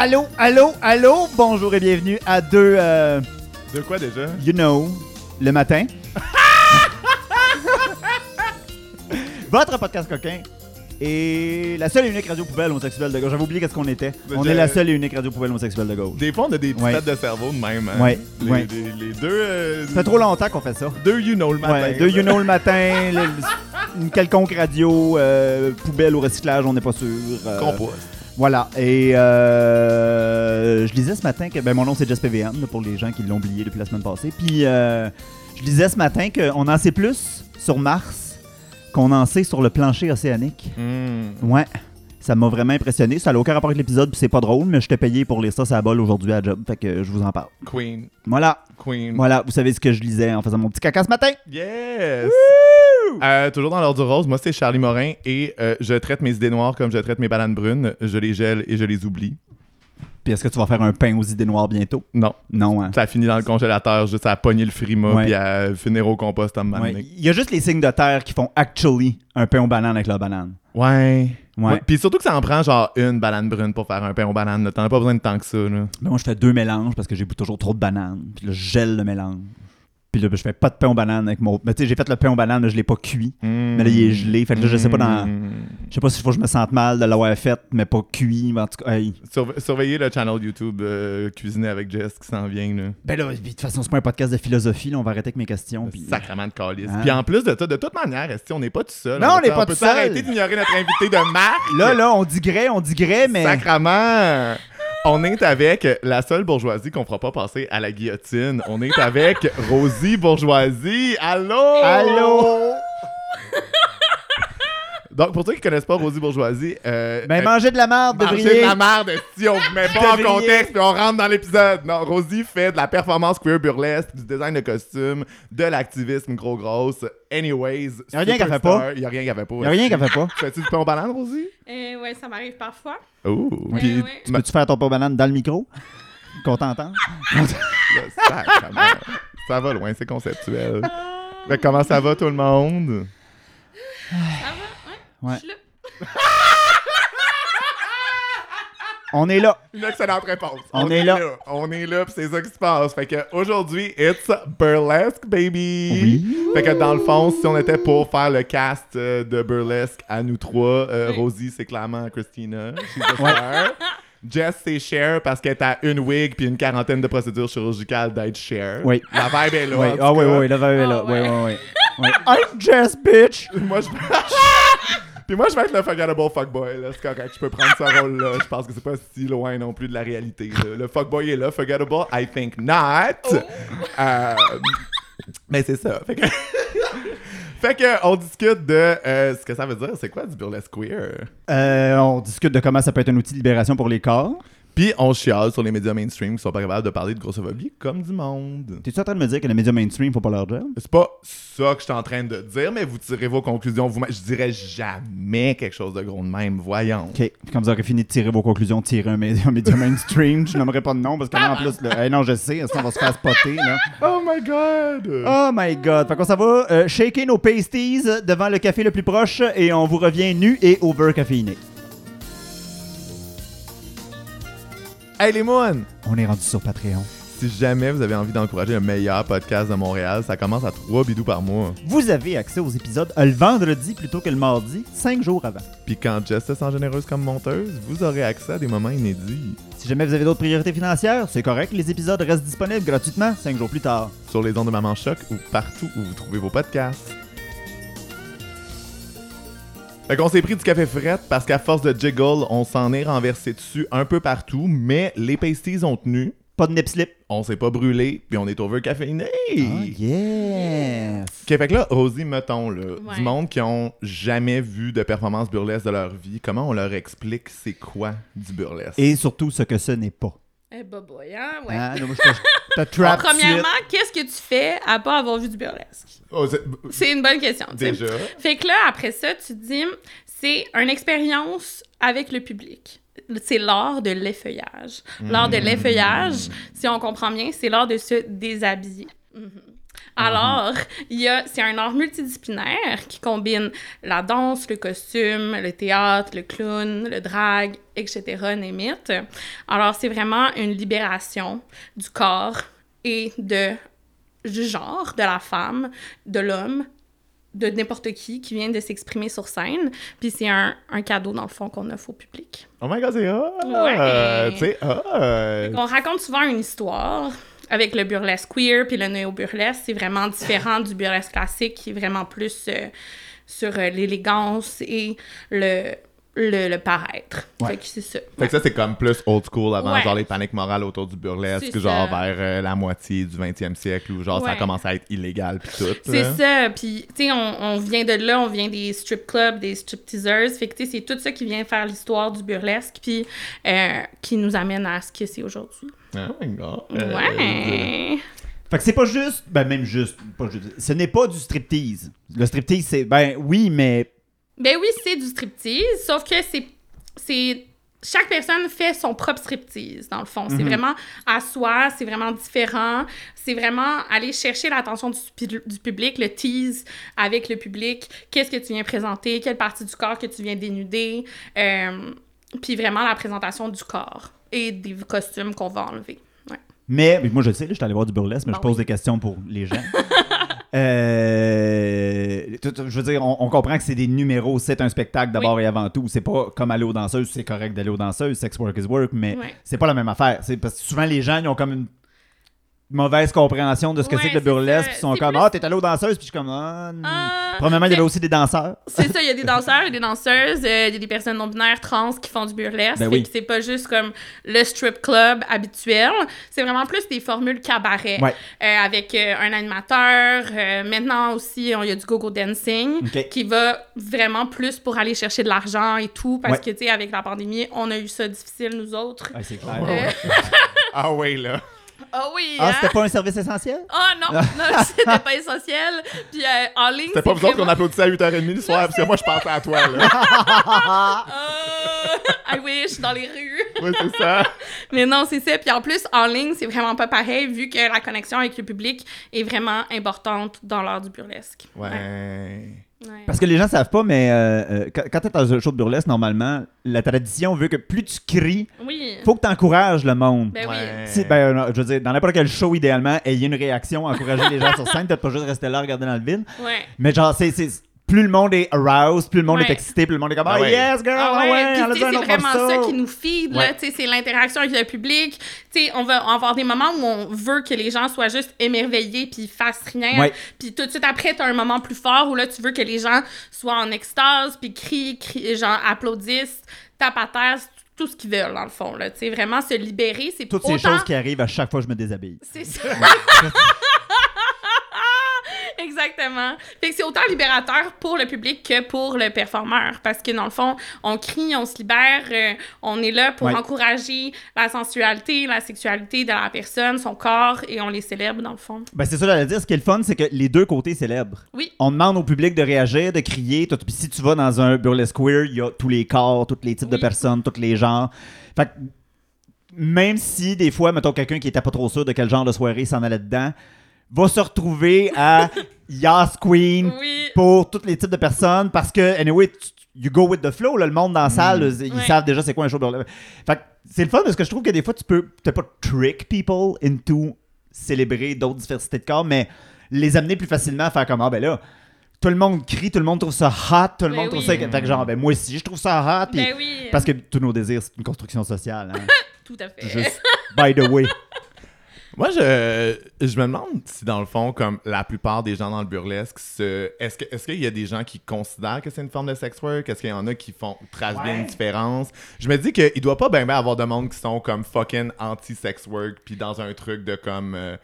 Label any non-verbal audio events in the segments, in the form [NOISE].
Allô, allô, allô, bonjour et bienvenue à deux, euh, De quoi déjà? you know, le matin. [LAUGHS] Votre podcast coquin et la seule et unique radio poubelle homosexuelle de gauche. J'avais oublié qu'est-ce qu'on était. On est la seule et unique radio poubelle homosexuelle de gauche. Des fois, on a des petites Ouais. de cerveau de même. Hein? Ouais, Les, ouais. les- les deux. euh, Ça fait trop longtemps qu'on fait ça. Deux you know le matin. Ouais, deux you know le matin, le- une quelconque radio, euh, poubelle au recyclage, on n'est pas sûr. euh, Compost. Voilà. Et euh, je lisais ce matin que ben, mon nom c'est Jess PVM là, pour les gens qui l'ont oublié depuis la semaine passée. Puis euh, je lisais ce matin qu'on en sait plus sur Mars qu'on en sait sur le plancher océanique. Hmm. Ouais. Ça m'a vraiment impressionné. Ça n'a aucun rapport avec l'épisode, puis c'est pas drôle, mais je t'ai payé pour lire ça, ça bol aujourd'hui à job. Fait que je vous en parle. Queen. Voilà. Queen. Voilà, vous savez ce que je lisais en faisant mon petit caca ce matin. Yes! Euh, toujours dans l'ordre du rose, moi c'est Charlie Morin et euh, je traite mes idées noires comme je traite mes bananes brunes. Je les gèle et je les oublie. Puis est-ce que tu vas faire un pain aux idées noires bientôt? Non, Non, hein? ça finit dans le congélateur juste à pogner le frima Ouais. puis à finir au compost me Ouais. Il y a juste les signes de terre qui font actually un pain aux bananes avec la banane. Ouais. Ouais. Puis surtout que ça en prend genre une banane brune pour faire un pain aux bananes. T'en as pas besoin de tant que ça. Là. Mais moi, je fais deux mélanges parce que j'ai toujours trop de bananes. Puis là, je gèle le mélange. Puis là, ben, je fais pas de pain aux bananes avec mon. Mais tu sais, j'ai fait le pain aux bananes, mais je l'ai pas cuit. Mais là, il est gelé. Fait que là, je sais pas dans. Je sais pas s'il faut que je me sente mal de l'avoir fait, mais pas cuit. Mais en tout cas, hey. Surve- surveillez le channel YouTube euh, Cuisiner avec Jess qui s'en vient. Là. Ben là, de toute façon, c'est pas un podcast de philosophie. Là, on va arrêter avec mes questions. Sacrement de calice. Hein? Puis en plus de ça, de toute manière, esti, on n'est pas tout seul? Non, on n'est peut- pas peut tout seul. arrêter d'ignorer notre invité de marque? Là, là, on digrait, on digrait, mais. Sacrement! On est avec la seule bourgeoisie qu'on fera pas passer à la guillotine. On est avec Rosie Bourgeoisie. Allô? Allô? [LAUGHS] Donc, pour ceux qui connaissent pas Rosie Bourgeoisie, euh, Ben, euh, manger de la merde, Manger de la merde, si on vous met pas en contexte puis on rentre dans l'épisode. Non, Rosie fait de la performance queer burlesque, du design de costumes, de l'activisme gros grosse. Anyways, Y a rien qu'elle fait superstar. Y a rien qu'elle fait pas. Y a rien qu'elle fait pas. [LAUGHS] Fais-tu du pain aux bananes, Rosie? Euh, ouais, ça m'arrive parfois. Oh, Ouais, puis ouais. Tu Peux-tu faire ton pain aux bananes dans le micro? Qu'on t'entende? sacrément, ça va loin, c'est conceptuel. Fait que comment ça va tout le monde? Ça va? Ouais. Ouais. Je suis là. On est là. Une excellente réponse. On est là. On est là, pis c'est ça qui se passe. Fait que aujourd'hui, it's burlesque, baby. Oui. Fait que dans le fond, si on était pour faire le cast euh, de burlesque à nous trois, euh, Oui. Rosie, c'est clairement Christina. Jess, c'est Cher parce qu'elle est à une wig puis une quarantaine de procédures chirurgicales d'être Cher. Oui. La vibe est là. Oui, ah oui, oui, là, va là. Ah Oui, oui, oui. Oui. I'm Jess, bitch! Moi, je... [LAUGHS] Puis moi, je vais être le forgettable fuckboy, là. C'est correct, je peux prendre ce rôle-là. Je pense que c'est pas si loin non plus de la réalité. là. Le fuckboy est là. Forgettable, I think not. Euh, mais c'est ça. Fait que... [LAUGHS] fait que on discute de euh, ce que ça veut dire. C'est quoi du burlesque queer? Euh, on discute de comment ça peut être un outil de libération pour les corps. Puis on chiale sur les médias mainstream qui sont pas capables de parler de grossophobie comme du monde. T'es-tu en train de me dire que les médias mainstream font pas leur job? C'est pas ça que je suis en train de dire, mais vous tirez vos conclusions vous-même. Je dirais jamais quelque chose de gros de même. Voyons. OK. Puis Quand vous aurez fini de tirer vos conclusions, tirez un média, un média [LAUGHS] mainstream. Je nommerai pas de nom parce que là, en plus, hey, non, je sais, ça on va se faire spotter. Là. Oh my god! Oh my god. Fait qu'on s'en va euh, shaker nos pasties devant le café le plus proche et on vous revient nu et over Hey les moines! On est rendu sur Patreon. Si jamais vous avez envie d'encourager le meilleur podcast de Montréal, ça commence à 3 bidous par mois. Vous avez accès aux épisodes le vendredi plutôt que le mardi, cinq jours avant. Puis quand Jess se sent généreuse comme monteuse, vous aurez accès à des moments inédits. Si jamais vous avez d'autres priorités financières, c'est correct, les épisodes restent disponibles gratuitement cinq jours plus tard. Sur les ondes de Maman Choc ou partout où vous trouvez vos podcasts. Fait qu'on s'est pris du café fret parce qu'à force de jiggle, on s'en est renversé dessus un peu partout, mais les pasties ont tenu, Pas de nip slip. on s'est pas brûlé, puis on est over caféiné. Ah, yes! Ok, fait que là, Rosie, mettons, là, Ouais. du monde qui ont jamais vu de performance burlesque de leur vie, comment on leur explique c'est quoi du burlesque? Et surtout ce que ce n'est pas. Eh, bah, boy, hein, ouais. Hein? Là, moi, je je te trap. Premièrement, qu'est-ce que tu fais à pas avoir vu du burlesque? Oh, c'est- une bonne question. Déjà. Fait que là, après ça, tu te dis, c'est une expérience avec le public. C'est l'art de l'effeuillage. L'art de l'effeuillage, si on comprend bien, c'est l'art de se déshabiller. Mhm. Alors, il y a, c'est un art multidisciplinaire qui combine la danse, le costume, le théâtre, le clown, le drag, etc., name it. Alors, c'est vraiment une libération du corps et de, du genre, de la femme, de l'homme, de n'importe qui qui vient de s'exprimer sur scène. Puis c'est un, un cadeau, dans le fond, qu'on offre au public. Oh my god, c'est hot! Ouais. Hot! On raconte souvent une histoire avec le burlesque queer puis le néo-burlesque. C'est vraiment différent du burlesque classique qui est vraiment plus euh, sur euh, l'élégance et le, le, le paraître. Ouais. Fait que c'est ça. Fait que ça, c'est comme plus old school avant, Ouais. genre les paniques morales autour du burlesque, genre vers euh, la moitié du 20e siècle, où genre ça commencé à être illégal pis tout. C'est ça. Puis, tu sais, on, on vient de là, on vient des strip clubs, des strip teasers. Fait que, tu sais, c'est tout ça qui vient faire l'histoire du burlesque, puis euh, qui nous amène à ce que c'est aujourd'hui. Oh my god. Euh, Ouais. Fait que c'est pas juste, ben même juste, pas juste, ce n'est pas du striptease. Le striptease, c'est, ben oui, mais Ben oui, c'est du striptease, sauf que c'est. c'est chaque personne fait son propre striptease, dans le fond. C'est vraiment à soi, c'est vraiment différent. C'est vraiment aller chercher l'attention du, du public, le tease avec le public. Qu'est-ce que tu viens présenter? Quelle partie du corps que tu viens dénuder? Euh, puis vraiment la présentation du corps et des costumes qu'on va enlever. Ouais. Mais, mais moi je sais, je suis allé voir du burlesque, mais Bon, je pose oui. des questions pour les gens. [LAUGHS] Euh, je veux dire, on, on comprend que c'est des numéros, c'est un spectacle d'abord et avant tout. C'est pas comme aller aux danseuses, c'est correct d'aller aux danseuses, sex work is work, mais Ouais. c'est pas la même affaire. C'est parce que souvent les gens ils ont comme une mauvaise compréhension de ce que Ouais, c'est que le burlesque, puis ils sont comme plus- ah t'es allé aux danseuses, puis je suis comme ah. hmm. Ah, Premièrement, il y avait aussi des danseurs. C'est ça, il y a des danseurs, il y a des danseuses, euh, il y a des personnes non-binaires trans qui font du burlesque. Ben oui. c'est pas juste comme le strip club habituel. C'est vraiment plus des formules cabaret. Ouais. Euh, avec euh, un animateur. Euh, maintenant aussi, on- il y a du go-go dancing Ok. qui va vraiment plus pour aller chercher de l'argent et tout. Parce Ouais. que, tu sais, avec la pandémie, on a eu ça difficile, nous autres. Ouais, c'est clair. Euh, Ah ouais, là. Ah oui! Ah, hein? c'était pas un service essentiel? Ah non, non, [LAUGHS] c'était pas essentiel. Puis euh, en ligne, C'était pas vous autres qu'on applaudissait à 8h30 le soir, parce que moi, je pensais à toi, là. Ah, [LAUGHS] I wish, dans les rues. [LAUGHS] ouais, c'est ça. Mais non, c'est ça. Puis en plus, en ligne, c'est vraiment pas pareil, vu que la connexion avec le public est vraiment importante dans l'art du burlesque. Ouais. Ouais. Parce que les gens savent pas, mais euh, euh, quand, quand t'es dans un show de burlesque, normalement, la tradition veut que plus tu cries, Oui. faut que t'encourages le monde. Ben Ouais. Si- ben, euh, je veux dire, dans n'importe quel show, idéalement, ayez une réaction, encourager les gens sur scène, peut-être pas juste rester là, regarder dans le vide. oui. Ouais. Mais genre, c'est, c'est- plus le monde est aroused, plus le monde Ouais. est excité, plus le monde est comme Ah Ah ouais. yes, girl, Ah ah ouais, ouais, tu c'est vraiment ça qui nous feed, là, tu c'est l'interaction avec le public. Tu sais, on va avoir des moments où on veut que les gens soient juste émerveillés puis fassent rien. Ouais. Puis tout de suite après, t'as un moment plus fort où là, tu veux que les gens soient en extase puis crient, crient, genre applaudissent, tapent à terre, tout ce qu'ils veulent, dans le fond, là. Tu sais, vraiment se libérer, c'est Toutes autant... ces choses qui arrivent à chaque fois que je me déshabille. C'est [LAUGHS] ça. [LAUGHS] Exactement. Fait que c'est autant libérateur pour le public que pour le performeur. Parce que dans le fond, on crie, on se libère, euh, on est là pour Ouais. encourager la sensualité, la sexualité de la personne, son corps, et on les célèbre dans le fond. Ben, c'est ça, j'allais dire. Ce qui est le fun, c'est que les deux côtés célèbrent. Oui. On demande au public de réagir, de crier. Tout- Puis si tu vas dans un burlesque queer, il y a tous les corps, tous les types de personnes, tous les genres. Fait que même si des fois, mettons, quelqu'un qui était pas trop sûr de quel genre de soirée s'en allait dedans, va se retrouver à [LAUGHS] Yas Queen Oui. pour tous les types de personnes parce que, anyway, you go with the flow. là, le monde dans la salle, ils Ouais. savent déjà c'est quoi un show. Fait c'est le fun parce que je trouve que des fois, tu peux peut-être pas trick people into célébrer d'autres diversités de corps, mais les amener plus facilement à faire comme Ah ben là, tout le monde crie, tout le monde trouve ça hot, tout le Ben monde trouve ça. Fait que genre, ben moi aussi, je trouve ça hot. Ben oui. Parce que tous nos désirs, c'est une construction sociale. hein. [LAUGHS] Tout à fait. Juste, by the way. [LAUGHS] Moi, je, je me demande si, dans le fond, comme la plupart des gens dans le burlesque, se- est-ce que- est-ce qu'il y a des gens qui considèrent que c'est une forme de sex work? Est-ce qu'il y en a qui font tracent bien une différence? Je me dis qu'il doit pas bien bien avoir de monde qui sont comme fucking anti-sex work, puis dans un truc de comme... euh,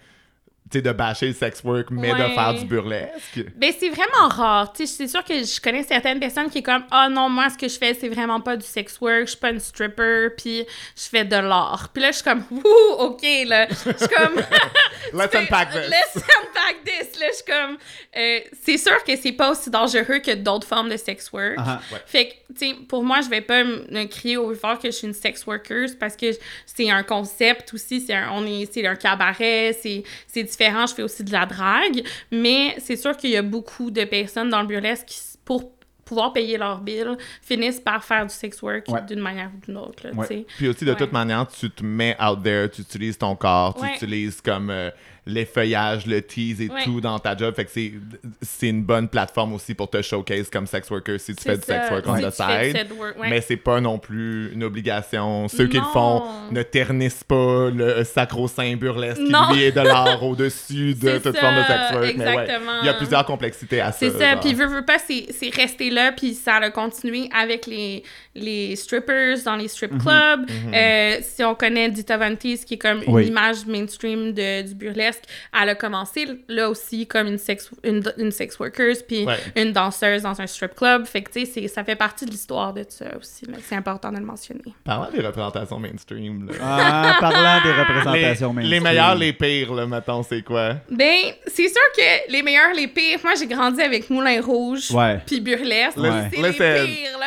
de bâcher le sex work, mais de faire du burlesque. Ben, c'est vraiment rare. Tu sais, c'est sûr que je connais certaines personnes qui est comme Ah non, moi, ce que je fais, c'est vraiment pas du sex work, je suis pas une stripper, puis je fais de l'art. Puis là, je suis comme [LAUGHS] Ouh, ok, là. Je suis comme [LAUGHS] Let's unpack this. Let's unpack this. Là, je suis comme euh, C'est sûr que c'est pas aussi dangereux que d'autres formes de sex work. Ouais. Fait que, tu sais, pour moi, je vais pas me crier au fort que je suis une sex worker parce que c'est un concept aussi. C'est un, on est, c'est un cabaret, c'est, c'est je fais aussi de la drague, mais c'est sûr qu'il y a beaucoup de personnes dans le burlesque qui, pour pouvoir payer leur bill, finissent par faire du sex work Ouais. d'une manière ou d'une autre, là, Ouais. Puis aussi, de Ouais. toute manière, tu te mets out there, tu utilises ton corps, tu utilises comme euh, les feuillages, le tease et tout dans ta job. Fait que c'est, c'est une bonne plateforme aussi pour te showcase comme sex worker si tu fais du sex work on the side. work. Mais c'est pas non plus une obligation. Ceux qui le font ne ternissent pas le sacro-saint burlesque Non. qui lui est de l'art au-dessus de [LAUGHS] toute ça, forme de sex work. Mais ouais, exactement. il y a plusieurs complexités à ça. C'est ça, genre. puis veux, veux pas, c'est c'est resté là, puis ça a continué avec les, les strippers dans les Mhm. strip clubs. Euh, si on connaît Dita Von Teese, qui est comme une Oui. image mainstream de, du burlesque, elle a commencé là aussi comme une sex, une, une sex worker, puis Ouais. une danseuse dans un strip club. Fait que, tu sais, ça fait partie de l'histoire de ça aussi. C'est important de le mentionner. Parlant des représentations mainstream, là. Ah, parlant des les, représentations les mainstream. meilleurs, les pires, là, mettons, c'est quoi? Ben, c'est sûr que les meilleurs, les pires, moi j'ai grandi avec Moulin Rouge, puis Burlesque, Ouais. c'est les Listen. pires, là.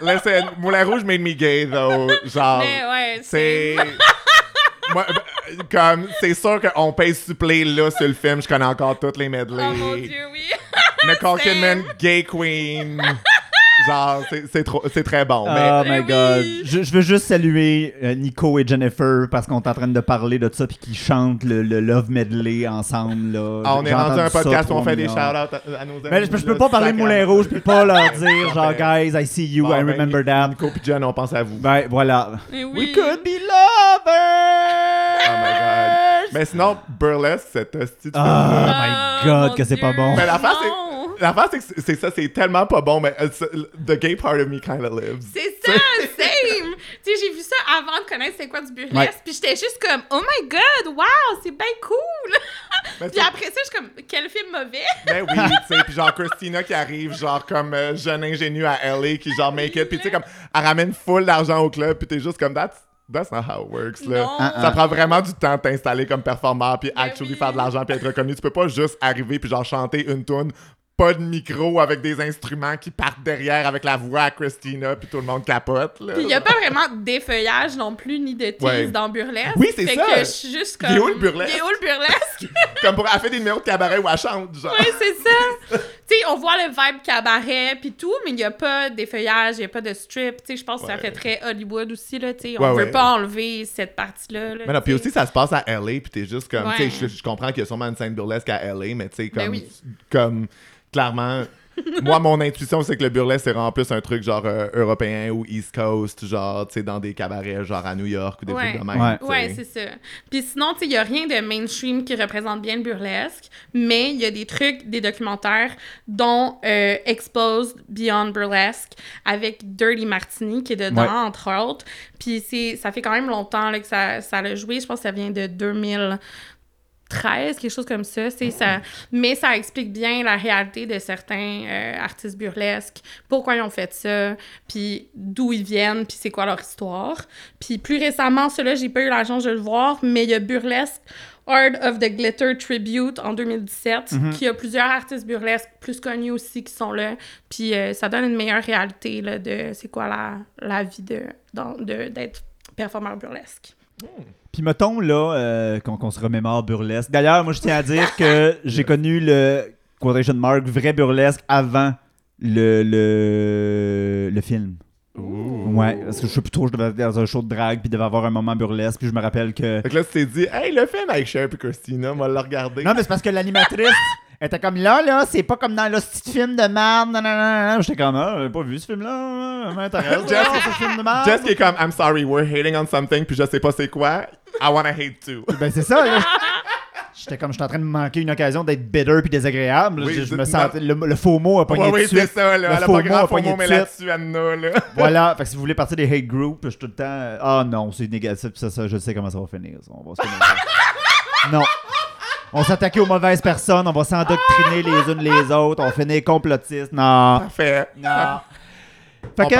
[LAUGHS] Listen, Moulin Rouge made me gay, though. Genre, Mais ouais, c'est... [LAUGHS] Moi, comme, c'est sûr qu'on paye supplé, là, sur le film. Je connais encore toutes les medleys. Oh mon dieu, oui. Nicole. [LAUGHS] Kidman, gay queen. Genre, c'est- c'est trop- c'est très bon. Oh mais my Mais god. oui. Je, je veux juste saluer euh, Nico et Jennifer parce qu'on est en train de parler de ça puis qu'ils chantent le, le Love Medley ensemble. Là. ah, on est rendu un podcast où on fait des shout-outs à, à nos amis. Mais je, je peux là, pas parler de Moulin. Rouge puis pas leur dire [LAUGHS] genre guys I see you Bon, I ben, remember that. Nico et Jen, on pense à vous. Ben voilà. Eh We oui. could be lovers. Oh my god. Mais sinon, Burlesque, cette hostie de Oh my god que c'est pas Dieu. bon. Mais l'affaire, c'est- Non. L'affaire, c'est que c'est- ça, c'est tellement pas bon, mais euh, the gay part of me kind of lives. C'est ça, same! [LAUGHS] tu sais, j'ai vu ça avant de connaître c'est quoi du burlesque, Ouais. puis j'étais juste comme, oh my god, wow, c'est bien cool! [LAUGHS] Puis après ça, je suis comme, quel film mauvais! Mais [LAUGHS] oui, tu sais, puis genre Christina qui arrive, genre comme euh, jeune ingénue à LA, qui genre make it, puis tu sais, comme, elle ramène full d'argent au club, puis t'es juste comme, that's, that's not how it works, là. Non. Ah, Ça prend vraiment du temps de t'installer comme performeur, puis Mais actually oui. faire de l'argent, puis être reconnu. Tu peux pas juste arriver, puis genre chanter une tune pas de micro avec des instruments qui partent derrière avec la voix à Christina, puis tout le monde capote, là. Puis il y a pas vraiment d'effeuillage non plus, ni de tease Ouais. dans burlesque. Oui, c'est ça. que je suis juste comme... Il est où le burlesque? Il est où le burlesque? [LAUGHS] Comme pour, elle fait des numéros de cabaret où elle chante, genre. Oui, c'est ça. tu sais, on voit le vibe cabaret puis tout, mais il n'y a pas d'effeuillage, il n'y a pas de strip. Tu sais, je pense que ça fait très Hollywood aussi, là. Tu sais, on Ouais, veut pas enlever cette partie-là. là, Mais non, puis aussi, ça se passe à LA, puis t'es juste comme, tu sais, je, je comprends qu'il y a sûrement une scène burlesque à LA, mais tu sais, comme, Ben oui. comme, clairement, moi, mon intuition, c'est que le burlesque, c'est vraiment plus un truc genre euh, européen ou East Coast, genre, tu sais, dans des cabarets, genre à New York ou des Ouais. trucs de même. Ouais. Ouais, c'est ça. Puis sinon, tu sais, il n'y a rien de mainstream qui représente bien le burlesque, mais il y a des trucs, des documentaires, dont euh, Exposed Beyond Burlesque, avec Dirty Martini, qui est dedans, Ouais. entre autres. Puis ça fait quand même longtemps là, que ça, ça l'a joué. Je pense que ça vient de 2013, quelque chose comme ça. C'est ça. Mais ça explique bien la réalité de certains euh, artistes burlesques, pourquoi ils ont fait ça, puis d'où ils viennent, puis c'est quoi leur histoire. Puis plus récemment, cela j'ai pas eu la chance de le voir, mais il y a Burlesque Art of the Glitter Tribute en 2017, qui a plusieurs artistes burlesques plus connus aussi qui sont là. Puis euh, ça donne une meilleure réalité là, de c'est quoi la, la vie de, dans- de, d'être performeur burlesque. Puis mettons là euh, qu'on se remémore burlesque. D'ailleurs, moi je tiens à dire que [LAUGHS] j'ai connu le quotation mark vrai burlesque avant le, le, le film. Ouais, parce que je sais plus trop, je devais être dans un show de drague puis devait avoir un moment burlesque puis je me rappelle que Fait que là, tu t'es dit, hey, le film avec Cher et Christina, on va le regarder. Non, mais c'est parce que l'animatrice [LAUGHS] était comme là, là, c'est pas comme dans le petit film de merde. Non, non, non, non. J'étais comme, ah, j'ai pas vu ce film-là. Ça m'intéresse. Jess- Ah, ce film de merde. Jess qui est comme, I'm sorry, we're hating on something, puis je sais pas c'est quoi. I wanna hate too. [LAUGHS] Ben, c'est ça, là. J'étais comme, j'étais en train de me manquer une occasion d'être bitter puis désagréable. Oui, je, je c'est- me sentais, le, le faux mot a pogné Ouais, oui, tout de c'est ça, là. Le Elle a faux pas mot grand a faux pogné mot, tout mais là-dessus, Anna, là. [LAUGHS] Voilà, fait que si vous voulez partir des hate groups, je suis tout le temps. Ah non, c'est négatif, ça, ça, je sais comment ça va finir. ça. On va se finir. [LAUGHS] Non. On s'attaquer aux mauvaises personnes, on va s'endoctriner les unes les autres, on finit complotistes. Non. Parfait. Non. Fait On que,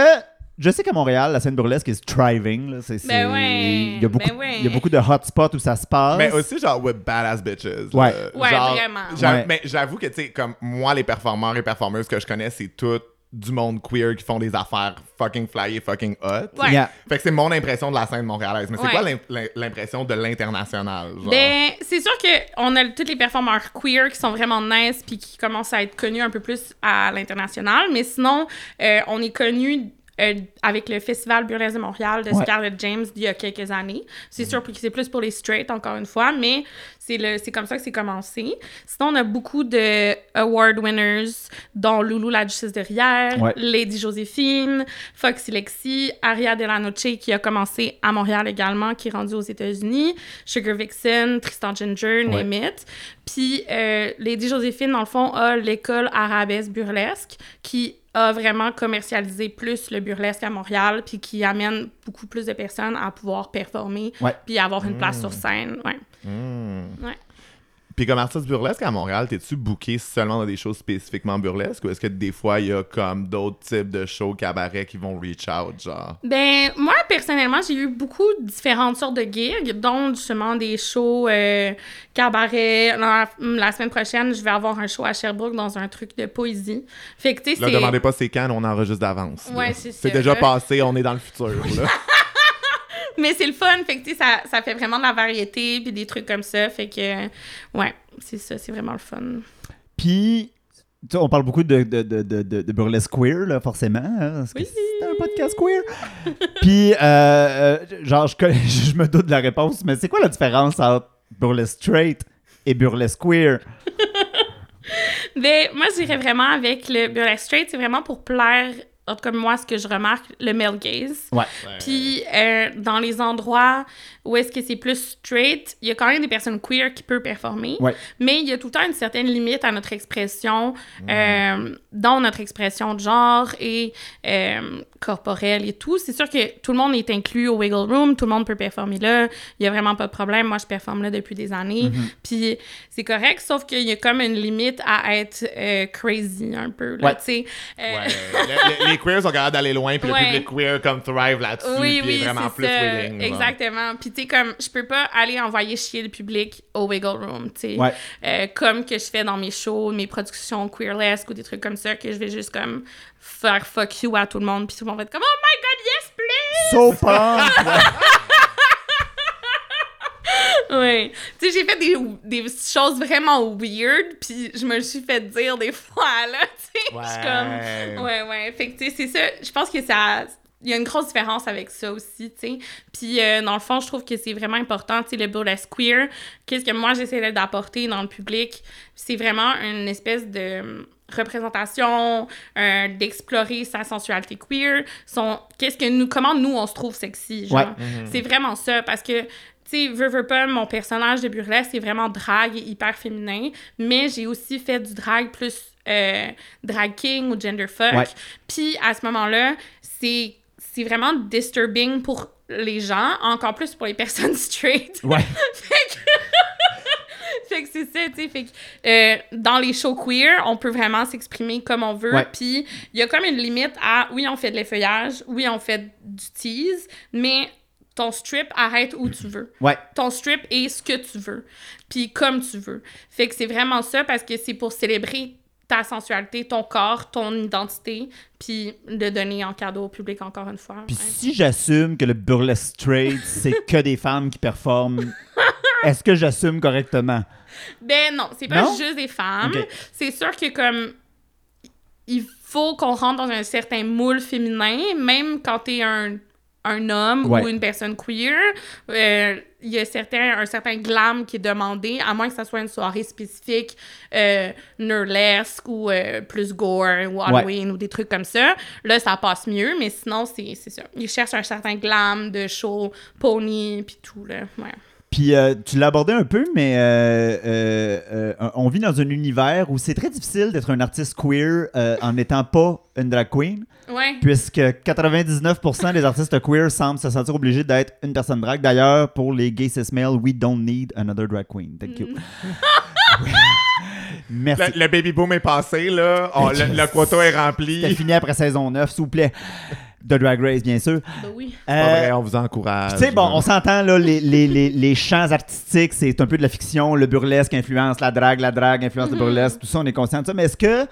je sais qu'à Montréal, la scène burlesque est thriving. Là. C'est, c'est- Ben ouais, il, y a beaucoup, ben ouais. il y a beaucoup de hotspots où ça se passe. Mais aussi, genre, with badass bitches. Ouais. là. Ouais, Genre, vraiment. j'a- Ouais. Mais j'avoue que, tu sais, comme moi, les performeurs et performeuses que je connais, c'est toutes du monde queer qui font des affaires fucking fly et fucking hot. Ouais. Yeah. Fait que c'est mon impression de la scène montréalaise. Mais c'est Ouais. quoi l'im- l'im- l'impression de l'international? genre? Ben, c'est sûr qu'on a tous les performeurs queer qui sont vraiment nice puis qui commencent à être connus un peu plus à l'international. Mais sinon, euh, on est connus euh, avec le Festival Burlesque de Montréal de Ouais. Scarlett James d'il y a quelques années. C'est sûr que c'est plus pour les straight, encore une fois, mais c'est le- c'est comme ça que c'est commencé. Sinon, on a beaucoup de award winners, dont Loulou la Duchesse de Rière, Ouais. Lady Joséphine, Foxy Lexi, Aria Delanoche qui a commencé à Montréal également, qui est rendue aux États-Unis, Sugar Vixen, Tristan Ginger, Ouais. name it. Puis euh, Lady Joséphine, dans le fond, a l'école arabesque burlesque qui a vraiment commercialisé plus le burlesque à Montréal, puis qui amène beaucoup plus de personnes à pouvoir performer, puis avoir une place sur scène. Ouais. Hmm. Ouais. Puis comme artiste burlesque à Montréal, t'es-tu booké seulement dans des shows spécifiquement burlesques ou est-ce que des fois il y a comme d'autres types de shows cabaret qui vont reach out, genre? Ben, moi, personnellement, j'ai eu beaucoup de différentes sortes de gigs, dont justement des shows euh, cabaret. La, la semaine prochaine, je vais avoir un show à Sherbrooke dans un truc de poésie. Fait que, tu sais, Là, c'est... demandez pas c'est quand, on enregistre d'avance. Ouais, c'est C'est déjà passé, on est dans le futur. là. [LAUGHS] Mais c'est le fun, fait que, ça, ça fait vraiment de la variété, puis des trucs comme ça. Fait que, ouais, c'est ça, c'est vraiment le fun. Puis, on parle beaucoup de, de, de, de, burlesque queer, là, forcément. hein, Oui. c'est un podcast queer. [LAUGHS] Puis, euh, euh, genre, je, [LAUGHS] je me doute de la réponse, mais c'est quoi la différence entre burlesque straight et burlesque queer? Mais [LAUGHS] moi, je dirais vraiment avec le burlesque straight, c'est vraiment pour plaire, en tout cas, moi, ce que je remarque, le male gaze. Ouais. Puis euh, dans les endroits où est-ce que c'est plus straight, il y a quand même des personnes queer qui peuvent performer. Ouais. Mais il y a tout le temps une certaine limite à notre expression, euh, dans notre expression de genre et euh, corporelle et tout. C'est sûr que tout le monde est inclus au Wiggle Room, tout le monde peut performer là. Il y a vraiment pas de problème. Moi, je performe là depuis des années. Puis c'est correct, sauf qu'il y a comme une limite à être euh, crazy un peu, là, Ouais. tu sais. [LAUGHS] Les queers sont capables d'aller loin, puis Ouais. le public queer comme thrive là-dessus, Oui, puis est oui, vraiment c'est plus ça. willing. genre. Exactement. Puis, tu sais, comme, je peux pas aller envoyer chier le public au Wiggle Room, tu sais. Ouais. Euh, comme que je fais dans mes shows, mes productions queerlesque ou des trucs comme ça, que je vais juste, comme, faire fuck you à tout le monde, puis tout le monde va être comme, oh my god, yes, please! So punk! [LAUGHS] Ouais. Oui. Tu sais, j'ai fait des, des choses vraiment weird, puis je me le suis fait dire des [LAUGHS] fois, là, tu sais. Je suis comme... Ouais, ouais. Fait que, tu sais, c'est ça. Je pense que ça. Il y a une grosse différence avec ça aussi, tu sais. Puis, euh, dans le fond, je trouve que c'est vraiment important, tu sais, le burlesque queer. Qu'est-ce que moi, j'essaie d'apporter dans le public? C'est vraiment une espèce de hum, représentation, euh, d'explorer sa sensualité queer, son... Qu'est-ce que nous... Comment nous, on se trouve sexy, genre. Ouais. C'est vraiment ça, parce que... Tu sais, veux, veux pas, mon personnage de burlesque, c'est vraiment drag et hyper féminin, mais j'ai aussi fait du drag plus euh, drag king ou gender fuck. Ouais. Puis à ce moment-là, c'est c'est vraiment disturbing pour les gens, encore plus pour les [LAUGHS] personnes straight. Ouais. [LAUGHS] [LAUGHS] fait que c'est ça, tu sais. Fait que euh, dans les shows queer, on peut vraiment s'exprimer comme on veut. Puis il y a comme une limite à, oui, on fait de l'effeuillage, oui, on fait du tease, mais ton strip arrête où tu veux Ouais. ton strip est ce que tu veux, puis comme tu veux. Fait que c'est vraiment ça parce que c'est pour célébrer ta sensualité, ton corps, ton identité, puis de donner en cadeau au public encore une fois. Puis Ouais. si j'assume que le burlesque straight, c'est que des femmes qui performent, [LAUGHS] est-ce que j'assume correctement? Ben non, c'est pas Non? juste des femmes. C'est sûr que comme il faut qu'on rentre dans un certain moule féminin, même quand t'es un un homme Ouais. ou une personne queer, euh, il y a certain, un certain glam qui est demandé, à moins que ça soit une soirée spécifique, euh, nurlesque ou euh, plus gore ou Halloween ou des trucs comme ça. Là, ça passe mieux, mais sinon, c'est c'est ça. Ils cherchent un certain glam de show, pony, puis tout, là. Ouais. Puis euh, tu l'as abordé un peu, mais euh, euh, euh, on vit dans un univers où c'est très difficile d'être un artiste queer euh, en n'étant pas une drag queen, Ouais. puisque 99% des artistes queer semblent se sentir obligés d'être une personne drag. D'ailleurs, pour les gays cis males, we don't need another drag queen. Thank you. [LAUGHS] Merci. Le, le baby boom est passé, là. Oh, le, le quota est C'est rempli. fini après saison 9, s'il vous plaît. De Drag Race, bien sûr. Ben oui. Pas Euh, vrai, on vous encourage. Tu sais, bon, on s'entend, là, les, les, les, les champs artistiques, c'est un peu de la fiction, le burlesque influence la drague, la drague influence le burlesque, tout ça, on est conscient de ça. Mais est-ce que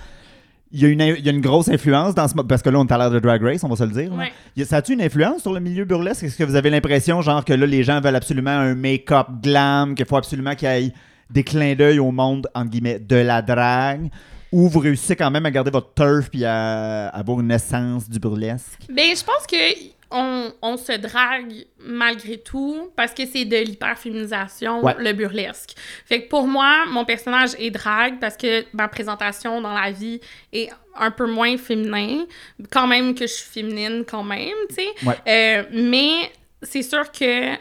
il y, a une, il y a une grosse influence dans ce parce que là on est à l'ère de Drag Race, on va se le dire. Ouais. A- Ça a-tu une influence sur le milieu burlesque? Est-ce que vous avez l'impression genre que là les gens veulent absolument un make-up glam, qu'il faut absolument qu'il y ait des clins d'œil au monde entre guillemets de la drague? Ou vous réussissez quand même à garder votre turf puis à, à avoir une essence du burlesque? Ben, je pense que on, on se drague malgré tout parce que c'est de l'hyperféminisation, Ouais. le burlesque. Fait que pour moi, mon personnage est drague parce que ma présentation dans la vie est un peu moins féminin. Quand même que je suis féminine, quand même, tu sais. Ouais. Euh, mais c'est sûr que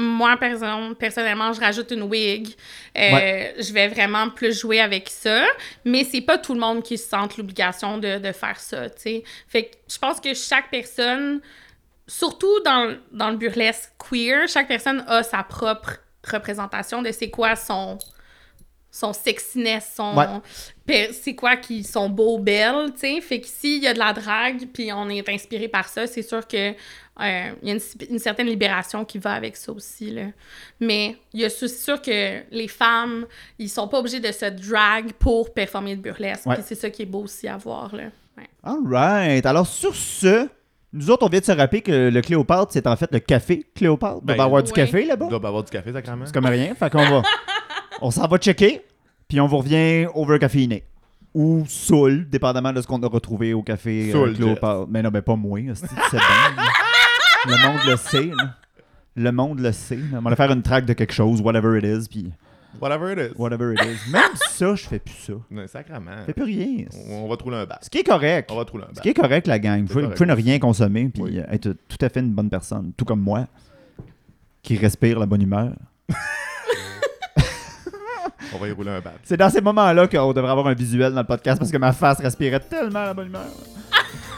moi, personnellement, je rajoute une wig. Euh, Je vais vraiment plus jouer avec ça. Mais c'est pas tout le monde qui se sente l'obligation de, de faire ça, tu sais. Fait que je pense que chaque personne, surtout dans, dans le burlesque queer, chaque personne a sa propre représentation de c'est quoi son son sexiness, son Ouais. c'est quoi qui sont beaux, belles, tu sais. Fait que s'il y a de la drague, puis on est inspiré par ça, c'est sûr que euh, il y a une, une certaine libération qui va avec ça aussi, là. Mais il y a c'est sûr que les femmes, ils sont pas obligés de se drag pour performer le burlesque. Ouais. C'est ça qui est beau aussi à voir, là. Ouais. Alright. Alors sur ce, nous autres on vient de se rappeler que le Cléopâtre c'est en fait le café Cléopâtre. Il Ben, doit y avoir du café là-bas. Il doit avoir du café, sacrément. C'est comme rien. Fait qu'on va. [LAUGHS] on s'en va checker, puis on vous revient overcaféiné. Ou saoul, dépendamment de ce qu'on a retrouvé au café euh, Cléopâtre. Mais non, ben pas moi. hostie, C'est bien. [LAUGHS] Le monde le sait. là. Le monde le sait. là. On va faire une track de quelque chose, whatever it is, puis Whatever it is. whatever it is. Même [LAUGHS] ça, je fais plus ça. Non, sacrément. Je fais plus rien. On, on va trouver un bat. Ce qui est correct. On va trouver un Ce bat. qui est correct, la gang. Vous pouvez, ne rien consommer, puis Oui. être tout à fait une bonne personne. Tout comme moi, qui respire la bonne humeur. [LAUGHS] On va y rouler un bat. C'est dans ces moments-là qu'on devrait avoir un visuel dans le podcast parce que ma face respirait tellement la bonne humeur. [LAUGHS]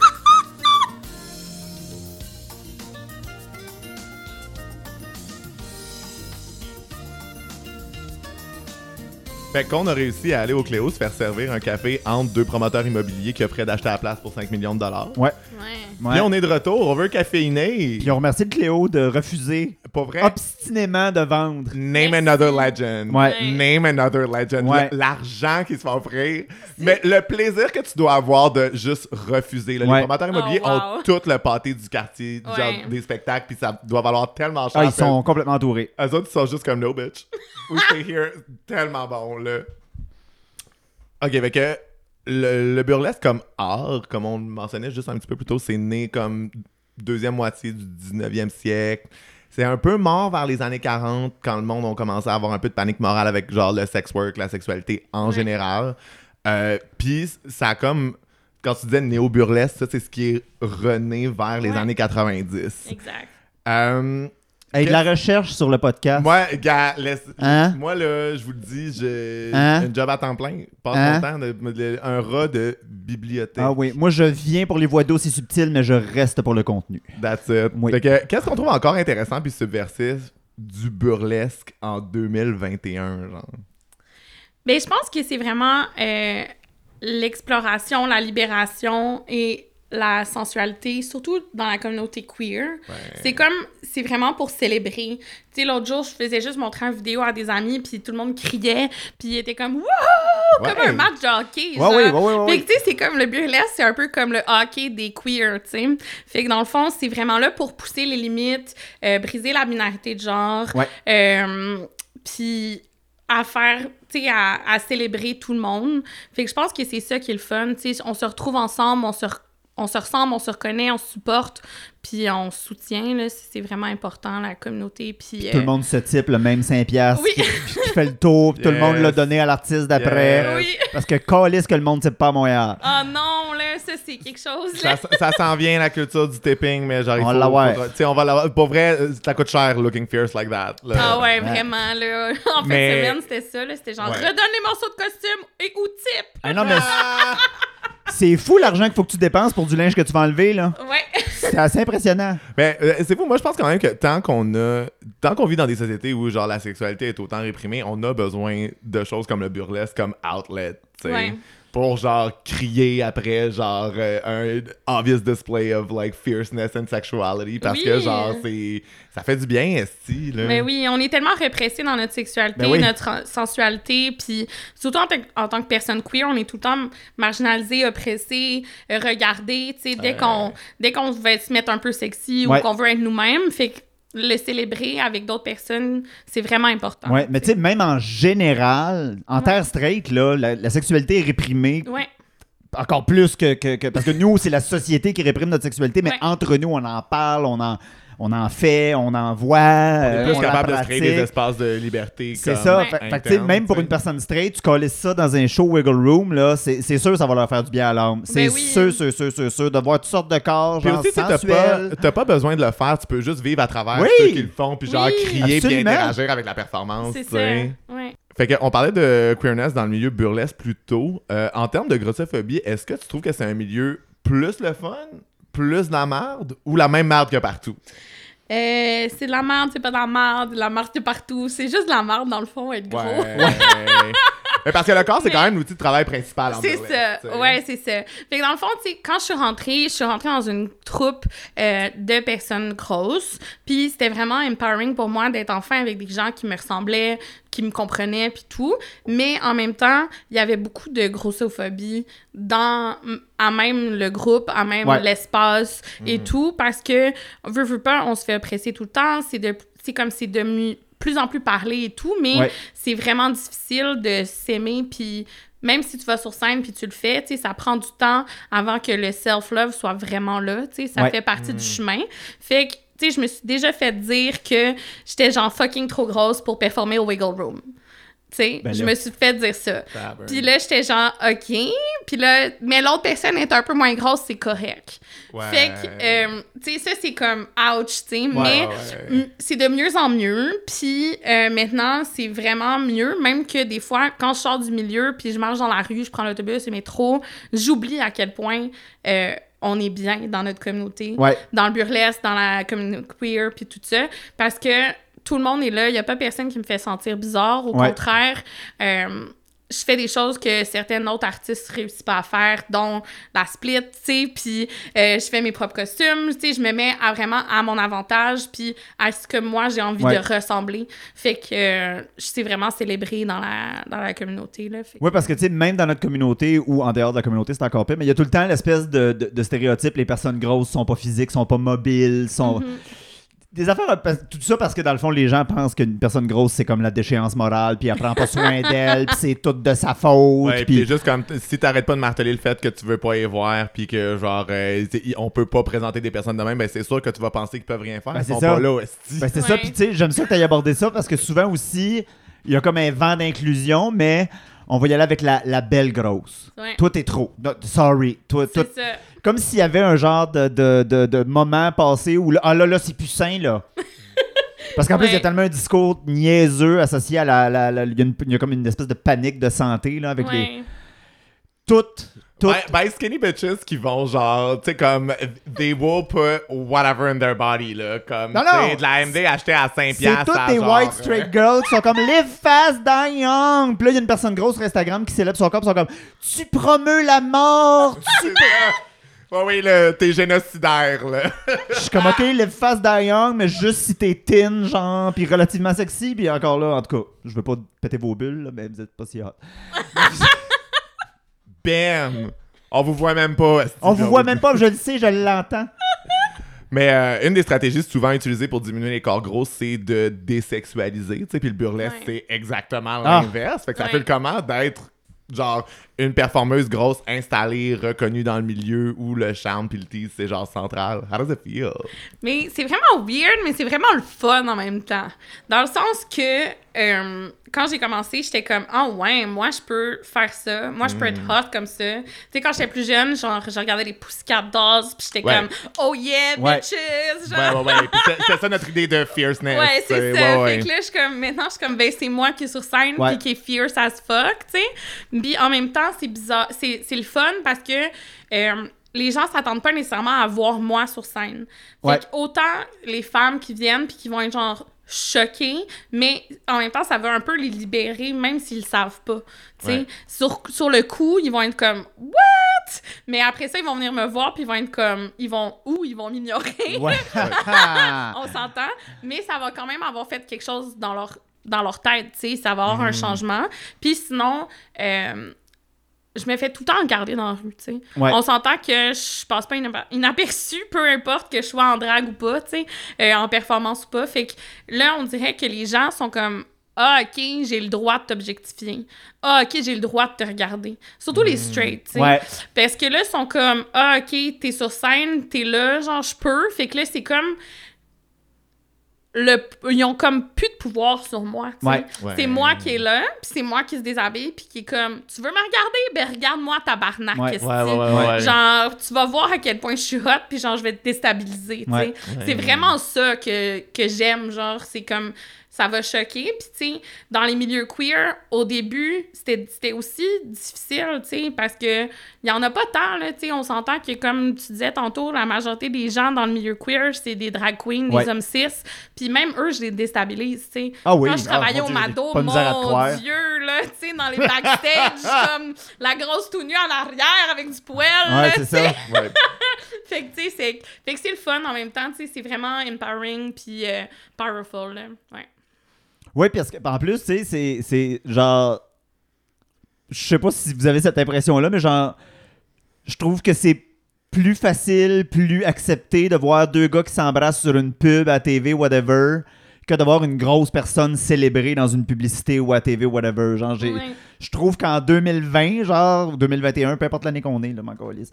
Fait qu'on a réussi à aller au Cléo se faire servir un café entre deux promoteurs immobiliers qui offraient d'acheter la place pour 5 millions de dollars. Ouais. Ouais. Puis on est de retour, on veut caféiné. Puis on remercie le Cléo de refuser Pas vrai? obstinément de vendre. Name Merci. another legend. Ouais. Ouais. Name another legend. Ouais. L'argent qui se fait offrir. Mais le plaisir que tu dois avoir de juste refuser. là. Ouais. Les promoteurs immobiliers Oh, wow. ont tout le pâté du quartier, du Ouais. genre des spectacles, puis ça doit valoir tellement cher. Ah, ils sont complètement entourés. Eux autres, ils sont juste comme no bitch. [LAUGHS] We stay here. Tellement bon, Ok, fait que le, le burlesque comme art, comme on le mentionnait juste un petit peu plus tôt, c'est né comme deuxième moitié du 19e siècle. C'est un peu mort vers les années 40 quand le monde a commencé à avoir un peu de panique morale avec genre le sex work, la sexualité en Ouais. général. Euh, Puis ça a comme. Quand tu disais néo-burlesque, ça c'est ce qui est rené vers les Ouais. années 90. Exact. Euh, Avec de la recherche sur le podcast. moi, gars, laisse- Hein? moi là, je vous le dis, j'ai Hein? un job à temps plein. Passe Hein? mon temps de, de- un rat de bibliothèque. Ah oui, moi je viens pour les voix d'eau, c'est subtil, mais je reste pour le contenu. That's it. Oui. Qu'est-ce qu'on trouve encore intéressant puis subversif du burlesque en 2021, genre? Ben, je pense que c'est vraiment euh, l'exploration, la libération et la sensualité, surtout dans la communauté queer. C'est comme, c'est vraiment pour célébrer. Tu sais, l'autre jour, je faisais juste montrer une vidéo à des amis, puis tout le monde criait, puis il était comme « Wouhou! » Comme Ouais. un match de hockey, Ouais, genre. oui, ouais, ouais, ouais, Fait que, tu sais, c'est comme le burlesque, c'est un peu comme le hockey des queers, tu sais. Fait que dans le fond, c'est vraiment là pour pousser les limites, euh, briser la binarité de genre, euh, puis à faire, tu sais, à, à célébrer tout le monde. Fait que je pense que c'est ça qui est le fun, tu sais. On se retrouve ensemble, on se, re- on se ressemble, on se reconnaît, on se supporte, puis on se soutient, là. C'est vraiment important, la communauté, puis... Tout le euh, monde se type le même 5 piastres Oui. qui, qui fait le tour, puis tout le monde l'a donné à l'artiste d'après. Yes. Oui. Parce que calisse que le monde type pas à Montréal. Oh non, là, ça, c'est quelque chose, Ça, là. ça s'en vient la culture du tipping, mais genre, il On on va l'avoir. Pour vrai, euh, ça coûte cher looking fierce like that. là. Ah ouais, Ouais. vraiment, là. [LAUGHS] En fin Mais- de semaine, c'était ça, là. C'était genre, Ouais. redonne les morceaux de costume et ou type. Ah non, mais [LAUGHS] Ah! C'est fou l'argent qu'il faut que tu dépenses pour du linge que tu vas enlever, là. Ouais. C'est assez impressionnant. Mais euh, c'est fou, moi je pense quand même que tant qu'on a tant qu'on vit dans des sociétés où genre la sexualité est autant réprimée, on a besoin de choses comme le burlesque comme outlet, tu sais. Ouais. Pour genre crier après genre euh, un obvious display of like fierceness and sexuality parce Oui. que genre c'est ça fait du bien esti là. Mais oui, on est tellement répressé dans notre sexualité, Ben oui. notre en- sensualité, puis surtout en, tant que- en tant que personne queer, on est tout le temps marginalisé, oppressé, euh, regardé, tu sais, dès qu'on dès qu'on veut se mettre un peu sexy Ouais. ou qu'on veut être nous-mêmes, fait que le célébrer avec d'autres personnes, c'est vraiment important. Ouais, mais tu sais, même en général, en terre straight, là, la, la sexualité est réprimée Ouais, encore plus que, que- que- Parce que nous, c'est la société qui réprime notre sexualité, mais Ouais. entre nous, on en parle, on en, on en fait, on en voit. On est plus capable de se créer des espaces de liberté C'est ça. Ouais. Fait, fait même pour une personne straight, tu colles ça dans un show Wiggle Room, là, c'est c'est sûr que ça va leur faire du bien à l'âme. C'est oui. sûr, sûr, sûr, sûr, sûr, de voir toutes sortes de corps, Puis genre aussi, t'as pas, besoin de le faire, tu peux juste vivre à travers Oui. ceux qui le font, puis genre Oui. crier puis interagir avec la performance. c'est ça. Ouais. Fait parlait de queerness dans le milieu burlesque plus tôt. Euh, en termes de grossophobie, est-ce que tu trouves que c'est un milieu plus le fun, plus la merde, ou la même merde que partout? Euh, c'est de la merde, c'est pas de la merde, de la merde de partout. C'est juste de la merde, dans le fond, être gros. [LAUGHS] Mais parce que le corps, c'est quand même l'outil de travail principal en C'est ça, ouais, c'est ça. Fait que dans le fond, tu sais, quand je suis rentrée, je suis rentrée dans une troupe euh, de personnes grosses, puis c'était vraiment empowering pour moi d'être enfin avec des gens qui me ressemblaient, qui me comprenaient, puis tout. Mais en même temps, il y avait beaucoup de grossophobie dans, à même le groupe, à même Ouais. l'espace et tout, parce que, veut, veut pas, on se fait oppresser tout le temps, c'est de, c'est comme c'est de plus en plus parler et tout, mais Ouais. c'est vraiment difficile de s'aimer puis même si tu vas sur scène puis tu le fais, tu sais, ça prend du temps avant que le self-love soit vraiment là, tu sais, ça Ouais. fait partie du chemin. Fait que, tu sais, je me suis déjà fait dire que j'étais genre fucking trop grosse pour performer au Wiggle Room. Tu sais, Ben je me suis fait dire ça. Puis là, j'étais genre, OK. Puis là, mais l'autre personne est un peu moins grosse, c'est correct. Ouais. Fait que, euh, tu sais, ça, c'est comme ouch, tu sais. Ouais, mais ouais, c'est de mieux en mieux. Puis euh, maintenant, c'est vraiment mieux. Même que des fois, quand je sors du milieu, puis je marche dans la rue, je prends l'autobus, le métro, j'oublie à quel point euh, on est bien dans notre communauté, Ouais. dans le burlesque, dans la communauté queer, puis tout ça. Parce que tout le monde est là. Il n'y a pas personne qui me fait sentir bizarre. Au Ouais. contraire, euh, je fais des choses que certains autres artistes réussissent pas à faire, dont la split, tu sais, puis euh, je fais mes propres costumes, tu sais, je me mets à vraiment à mon avantage, puis à ce que moi j'ai envie Ouais. de ressembler. Fait que euh, je sais vraiment célébrer dans la, dans la communauté, là. Que- Oui, parce que, tu sais, même dans notre communauté ou en dehors de la communauté, c'est encore pire, mais il y a tout le temps l'espèce de, de, de stéréotype les personnes grosses sont pas physiques, sont pas mobiles, sont. Mhm. Des affaires, tout ça parce que dans le fond, les gens pensent qu'une personne grosse, c'est comme la déchéance morale, puis elle prend pas soin [LAUGHS] d'elle, puis c'est tout de sa faute. Ouais, puis- juste comme si t'arrêtes pas de marteler le fait que tu veux pas y voir puis que genre euh, on peut pas présenter des personnes de même, ben c'est sûr que tu vas penser qu'ils peuvent rien faire. Ben, Ils sont ça. pas là, esti. Ben, c'est ça, puis tu sais, j'aime ça que tu aies abordé ça parce que souvent aussi, il y a comme un vent d'inclusion, mais on va y aller avec la, la belle grosse. Ouais. Toi, t'es trop. No, sorry. Toi, toi- C'est ça. Comme s'il y avait un genre de, de, de, de moment passé où là, ah là, là, c'est plus sain, là. [LAUGHS] Parce qu'en plus, il y a tellement un discours niaiseux associé à la. la- la- il, y a une- il y a comme une espèce de panique de santé, là, avec les. Toutes. Toutes. By, by skinny bitches qui vont genre, tu sais, comme, they will put whatever in their body, là. Comme, Non, non. de la MD achetée à 5 C'est piastres. toutes des genre, white straight girls qui sont comme live fast, die young. Puis là, il y a une personne grosse sur Instagram qui célèbre son corps, ils sont comme tu promeus la mort. [LAUGHS] tu-. Ouais, oui, là, t'es génocidaire, là. Je suis comme ok, live fast, die young, mais juste si t'es thin, genre, puis relativement sexy, puis encore là, en tout cas, je veux pas péter vos bulles, là, mais vous êtes pas si hot. [LAUGHS] Bam! On vous voit même pas. On vous voit même pas, je le sais, je l'entends. Mais euh, une des stratégies souvent utilisées pour diminuer les corps gros, c'est de désexualiser. Tu sais, puis le burlesque, Ouais. c'est exactement Ah. l'inverse. Fait que ça Ouais. fait le comment d'être genre une performeuse grosse installée, reconnue dans le milieu où le charme puis le tease, c'est genre central. How does it feel? Mais c'est vraiment weird, mais c'est vraiment le fun en même temps. Dans le sens que euh, quand j'ai commencé, j'étais comme Ah ouais, moi je peux faire ça. Moi je peux être hot comme ça. Tu sais, quand j'étais plus jeune, genre, je regardais les Pussycat Dolls, puis j'étais Ouais. comme Oh yeah, Ouais. bitches! Ouais, Genre. ouais, ouais. C'est- c'est ça notre idée de fierceness. Ouais, c'est ça. Ouais, ouais. Fait que là, je suis comme, maintenant, je suis comme, ben, c'est moi qui est sur scène, Ouais. puis qui est fierce as fuck, tu sais. Puis en même temps, c'est bizarre. C'est c'est le fun parce que euh, les gens s'attendent pas nécessairement à voir moi sur scène. Ouais. autant les femmes qui viennent, puis qui vont être genre choqués, mais en même temps, ça veut un peu les libérer, même s'ils le savent pas. Ouais. sur, sur le coup, ils vont être comme What? Mais après ça, ils vont venir me voir, puis ils vont être comme Ils vont où? Ils vont m'ignorer. Ouais. [LAUGHS] Ah. On s'entend. Mais ça va quand même avoir fait quelque chose dans leur, dans leur tête, tu sais. Ça va avoir Hmm. un changement. Puis sinon, euh, je me fais tout le temps regarder dans la rue, tu sais. Ouais. On s'entend que je passe pas inapa- inaperçu, peu importe que je sois en drague ou pas, tu sais, euh, en performance ou pas. Fait que là, on dirait que les gens sont comme Ah, ok, j'ai le droit de t'objectifier. Ah, ok, j'ai le droit de te regarder. Surtout les straight, tu sais. Hmm. Ouais. Parce que là, ils sont comme Ah, ok, t'es sur scène, t'es là, genre, je peux. Fait que là, c'est comme. Le, ils ont comme plus de pouvoir sur moi. tu sais. Ouais. Ouais. C'est moi qui est là, puis c'est moi qui se déshabille, puis qui est comme Tu veux me regarder? Ben regarde-moi, tabarnak. Ouais. esti. Ouais, ouais, ouais, ouais. Genre, tu vas voir à quel point je suis hot, puis genre, je vais te déstabiliser. tu sais. Ouais. C'est vraiment ça que, que j'aime. Genre, c'est comme. Ça va choquer. Puis, tu sais, dans les milieux queer, au début, c'était aussi difficile, tu sais, parce que il y en a pas tant, là, tu sais. On s'entend que, comme tu disais tantôt, la majorité des gens dans le milieu queer, c'est des drag queens, Ouais. des hommes cis. Puis même eux, je les déstabilise, tu sais. Ah oui. Quand je Ah, travaillais au Mado, mon. Dieu, là, tu sais, dans les backstage, [LAUGHS] comme la grosse tout nue en arrière avec du poêle, Ouais, tu c'est sais. ça. Ouais. [LAUGHS] Fait que, tu sais, c'est fait que c'est le fun en même temps, tu sais, c'est vraiment empowering puis euh, powerful, là. Ouais. Oui, parce que en plus, tu sais, c'est- genre. Je sais pas si vous avez cette impression-là, mais genre. Je trouve que c'est plus facile, plus accepté de voir deux gars qui s'embrassent sur une pub à TV, whatever, que de voir une grosse personne célébrée dans une publicité ou à TV, whatever. Genre, j'ai. Je trouve qu'en 2020, genre, ou 2021, peu importe l'année qu'on est, là, calisse.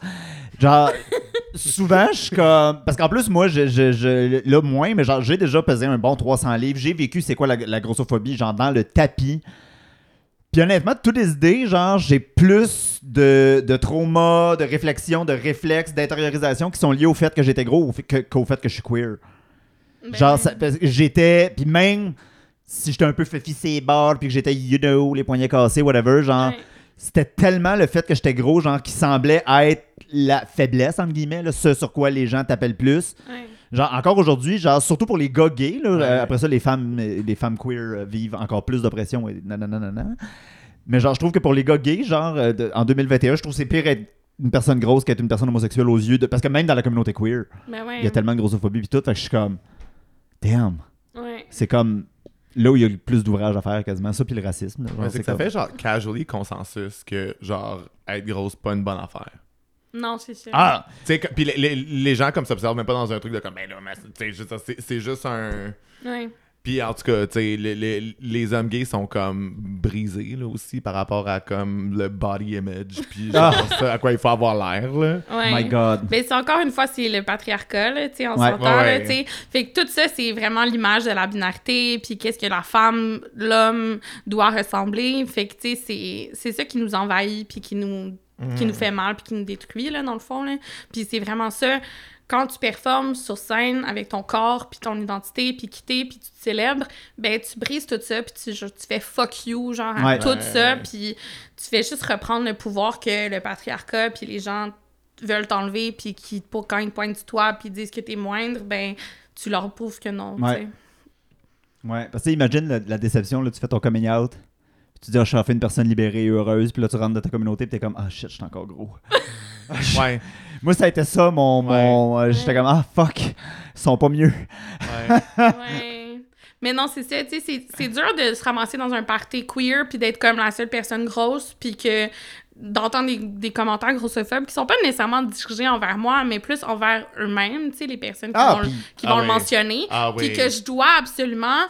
Genre, [LAUGHS] souvent, je suis comme. Parce qu'en plus, moi, je, je, je- là, moins, mais genre, j'ai déjà pesé un bon 300 livres. J'ai vécu, c'est quoi la, la grossophobie, genre, dans le tapis. Puis honnêtement, toutes les idées, genre, j'ai plus de, de trauma, de réflexion, de réflexes, d'intériorisation qui sont liés au fait que j'étais gros qu'au fait que je suis queer. Ben, Genre, j'étais. Puis même si j'étais un peu fifi ses bords, puis que j'étais, you know, les poignets cassés, whatever, genre, ouais. c'était tellement le fait que j'étais gros, genre, qui semblait être la faiblesse, entre guillemets, là, ce sur quoi les gens t'appellent plus. Ouais. Genre, encore aujourd'hui, genre, surtout pour les gars gays, là, Ouais. euh, après ça, les femmes, les femmes queer euh, vivent encore plus d'oppression et nanana. Mais genre, je trouve que pour les gars gays, genre, euh, de- en 2021, je trouve que c'est pire être une personne grosse qu'être une personne homosexuelle aux yeux de. Parce que même dans la communauté queer, Ben ouais. il y a tellement de grossophobie pis tout, fait que je suis comme. Damn. Ouais. C'est comme. Là où il y a le plus d'ouvrages à faire quasiment, ça, puis le racisme. là, genre, Ouais, c'est que ça comme- fait genre casually consensus que genre être grosse pas une bonne affaire. Non, c'est sûr. Ah! Tu sais, que- puis les, les- les gens comme s'observent même pas dans un truc de comme ben là, mais tu sais, juste- c'est c'est juste un. Ouais. Puis en tout cas, tu sais, les, les, les hommes gays sont comme brisés là aussi par rapport à comme le body image puis genre ça, à quoi il faut avoir l'air là. Ouais. My God. Mais c'est encore une fois, c'est le patriarcat, là, tu sais, on Ouais. s'entend, Ouais, là, ouais. tu sais. Fait que tout ça, c'est vraiment l'image de la binarité, puis qu'est-ce que la femme, l'homme doit ressembler. Fait que, tu sais, c'est- c'est ça qui nous envahit, puis qui nous, qui nous fait mal, puis qui nous détruit, là, dans le fond, là. Puis c'est vraiment ça. Quand tu performes sur scène avec ton corps, puis ton identité, puis quitter, puis tu te célèbres, ben tu brises tout ça, puis tu, genre, tu fais fuck you, genre, à Ouais. tout Ouais. ça, puis tu fais juste reprendre le pouvoir que le patriarcat, puis les gens veulent t'enlever, puis qui, pour, quand ils te pointent du toit, puis disent que t'es moindre, ben tu leur prouves que non, Ouais. tu sais. Ouais, parce que imagine la, la déception, là, tu fais ton coming out, tu dis, ah, je suis enfin une personne libérée et heureuse, puis là, tu rentres dans ta communauté, puis t'es comme, ah shit, je suis encore gros. [LAUGHS] Ouais. [LAUGHS] Moi, ça a été ça, mon. mon euh, J'étais comme, ah fuck, ils sont pas mieux. ouais. [LAUGHS] Ouais. Mais non, c'est ça, tu sais, c'est- c'est dur de se ramasser dans un party queer puis d'être comme la seule personne grosse puis que d'entendre des, des commentaires grossophobes qui sont pas nécessairement dirigés envers moi, mais plus envers eux-mêmes, tu sais, les personnes qui Ah, vont, qui Ah vont le oui. mentionner. Ah Puis oui. que je dois absolument...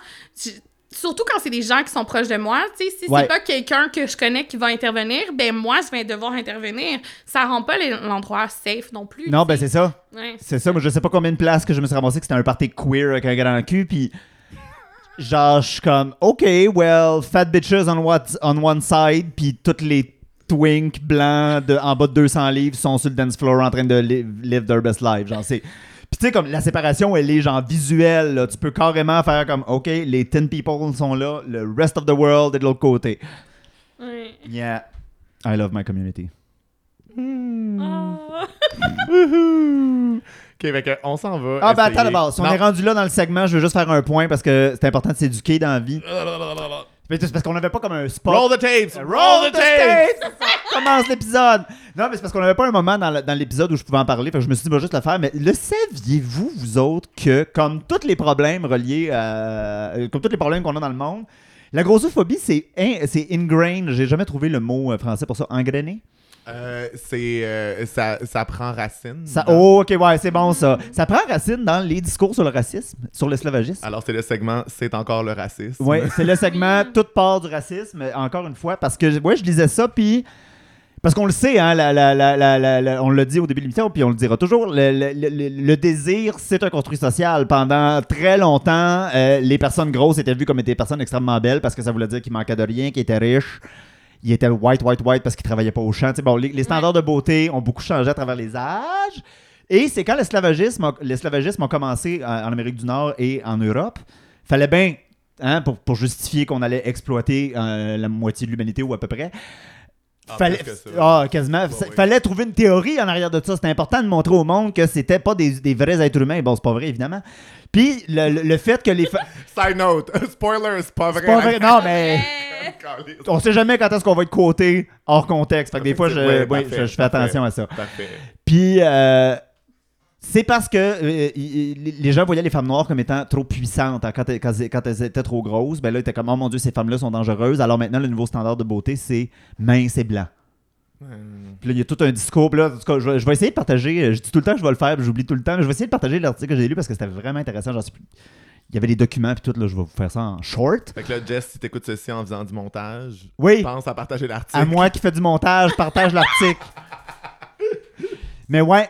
Surtout quand c'est des gens qui sont proches de moi, tu sais, si Ouais. c'est pas quelqu'un que je connais qui va intervenir, ben moi, je vais devoir intervenir. Ça rend pas l'endroit safe non plus. Non, ben c'est ça. Ouais. C'est ça, moi je sais pas combien de places que je me suis ramassé que c'était un party queer avec un gars dans le cul, puis genre je suis comme, ok, well, fat bitches on, what, on one side, puis toutes les twinks blancs de, en bas de 200 livres sont sur le dance floor en train de li- live their best life, genre c'est... Puis tu sais, comme la séparation, elle est genre visuelle, là. tu peux carrément faire comme, ok, les 10 people sont là, le rest of the world est de l'autre côté. Ouais. Yeah, I love my community. Ah. [LAUGHS] OK, fait que on s'en va. Ah, ben essayer- attends d'abord. Si on Non. est rendu là dans le segment, je veux juste faire un point parce que c'est important de s'éduquer dans la vie. Mais c'est parce qu'on n'avait pas comme un spot. Roll the tapes! Roll the tapes! Commence l'épisode! Non, mais c'est parce qu'on n'avait pas un moment dans l'épisode où je pouvais en parler. Fait que je me suis dit, va juste le faire. Mais le saviez-vous, vous autres, que comme tous les problèmes reliés à. euh, Comme tous les problèmes qu'on a dans le monde, la grossophobie, c'est in- ingrained. J'ai jamais trouvé le mot euh, français pour ça. Engrainé? Euh, c'est euh, ça, ça prend racine. Ça, oh, ok, ouais, c'est bon ça. Ça prend racine dans les discours sur le racisme, sur l'esclavagisme. Alors c'est le segment c'est encore le racisme. Oui, [LAUGHS] c'est le segment toute part du racisme, encore une fois, parce que ouais, je lisais ça, puis. Parce qu'on le sait, hein, la- la- la- on l'a dit au début de l'émission, puis on le dira toujours, le, le- le- le désir, c'est un construit social. Pendant très longtemps, euh, les personnes grosses étaient vues comme des personnes extrêmement belles parce que ça voulait dire qu'ils manquaient de rien, qu'ils étaient riches. Ils étaient white, white, white parce qu'ils travaillaient pas au champ. Bon, les, les standards de beauté ont beaucoup changé à travers les âges. Et c'est quand l'esclavagisme a, l'esclavagisme a commencé en, en Amérique du Nord et en Europe, fallait bien, hein, pour, pour justifier qu'on allait exploiter euh, la moitié de l'humanité ou à peu près, fallait, ah, quasiment. Oui. Fallait trouver une théorie en arrière de ça. C'était important de montrer au monde que c'était pas des, des vrais êtres humains. Bon, c'est pas vrai, évidemment. Puis le, le- le fait que les. fa- [LAUGHS] Side note, [LAUGHS] spoiler, c'est pas vrai. Pas vrai. Non, mais. [LAUGHS] On sait jamais quand est-ce qu'on va être quoté hors contexte. Fait que des fois, je, Ouais, oui, parfait, je, je fais parfait. attention à ça. Parfait. Puis, euh, c'est parce que euh, y- y- les gens voyaient les femmes noires comme étant trop puissantes. hein. Quand, elles- quand, elles- quand elles étaient trop grosses, ben là, ils étaient comme, oh mon Dieu, ces femmes-là sont dangereuses. Alors maintenant, le nouveau standard de beauté, c'est mince et blanc. Puis là, il y a tout un discours. Puis là, en tout cas, je, vais, je vais essayer de partager. euh, Je dis tout le temps que je vais le faire, puis j'oublie tout le temps. Mais je vais essayer de partager l'article que j'ai lu parce que c'était vraiment intéressant. Plus- Il y avait les documents, puis tout. Là, je vais vous faire ça en short. Fait que là, Jess, si t'écoutes ceci en faisant du montage, Oui. pense à partager l'article. À moi qui fais du montage, partage l'article. [LAUGHS] Mais ouais,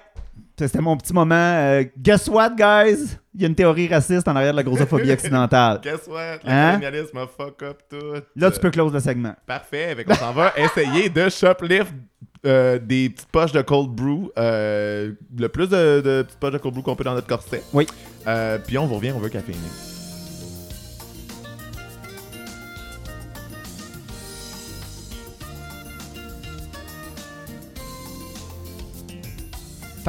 c'était mon petit moment. Euh, guess what, guys? Il y a une théorie raciste en arrière de la grossophobie occidentale. [LAUGHS] Guess what? Le Hein? colonialisme a fuck up tout. Là, tu peux close le segment. Parfait. Fait qu'on s'en va [LAUGHS] essayer de shoplift euh, des petites poches de cold brew. euh, le plus de, de petites poches de cold brew qu'on peut dans notre corset. Oui. Puis on vous revient, on veut caféiner.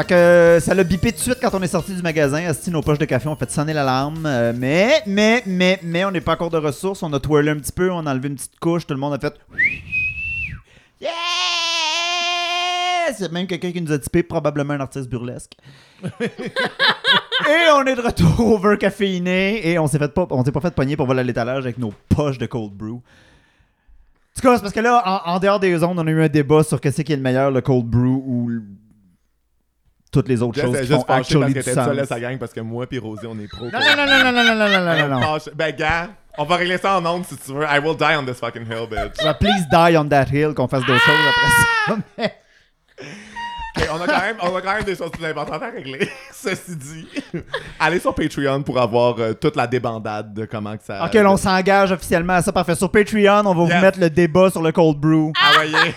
Fait que ça l'a bipé tout de suite quand on est sorti du magasin. Asti, nos poches de café ont fait sonner l'alarme. Euh, mais, mais, mais, mais, on n'est pas encore de ressources. On a twirlé un petit peu, on a enlevé une petite couche. Tout le monde a fait. Yeah! C'est même quelqu'un qui nous a typé, probablement un artiste burlesque. [LAUGHS] et on est de retour over caféiné. Et on s'est fait pas, on s'est pas fait pogner pour voler à l'étalage avec nos poches de cold brew. En tout cas, c'est parce que là, en, en dehors des zones, on a eu un débat sur qu'est-ce qui est le meilleur, le cold brew ou le- toutes les autres choses qui juste font fâchée parce actually que du sens. sa gang parce que moi puis Rosie, on est pro. Non, non, non, non, non, non, non, non, non, non, non, non. Fâchée. Ben, gars, on va régler ça en ondes si tu veux. I will die on this fucking hill, bitch. Ouais, Please die on that hill, qu'on fasse d'autres choses après ça. Mais- Ok, on, a quand même, on a quand même des choses plus importantes à régler. Ceci dit, allez sur Patreon pour avoir euh, toute la débandade de comment que ça. Ok, on s'engage officiellement à ça. Parfait. Sur Patreon, on va Yes. vous mettre le débat sur le cold brew. Ah, voyez.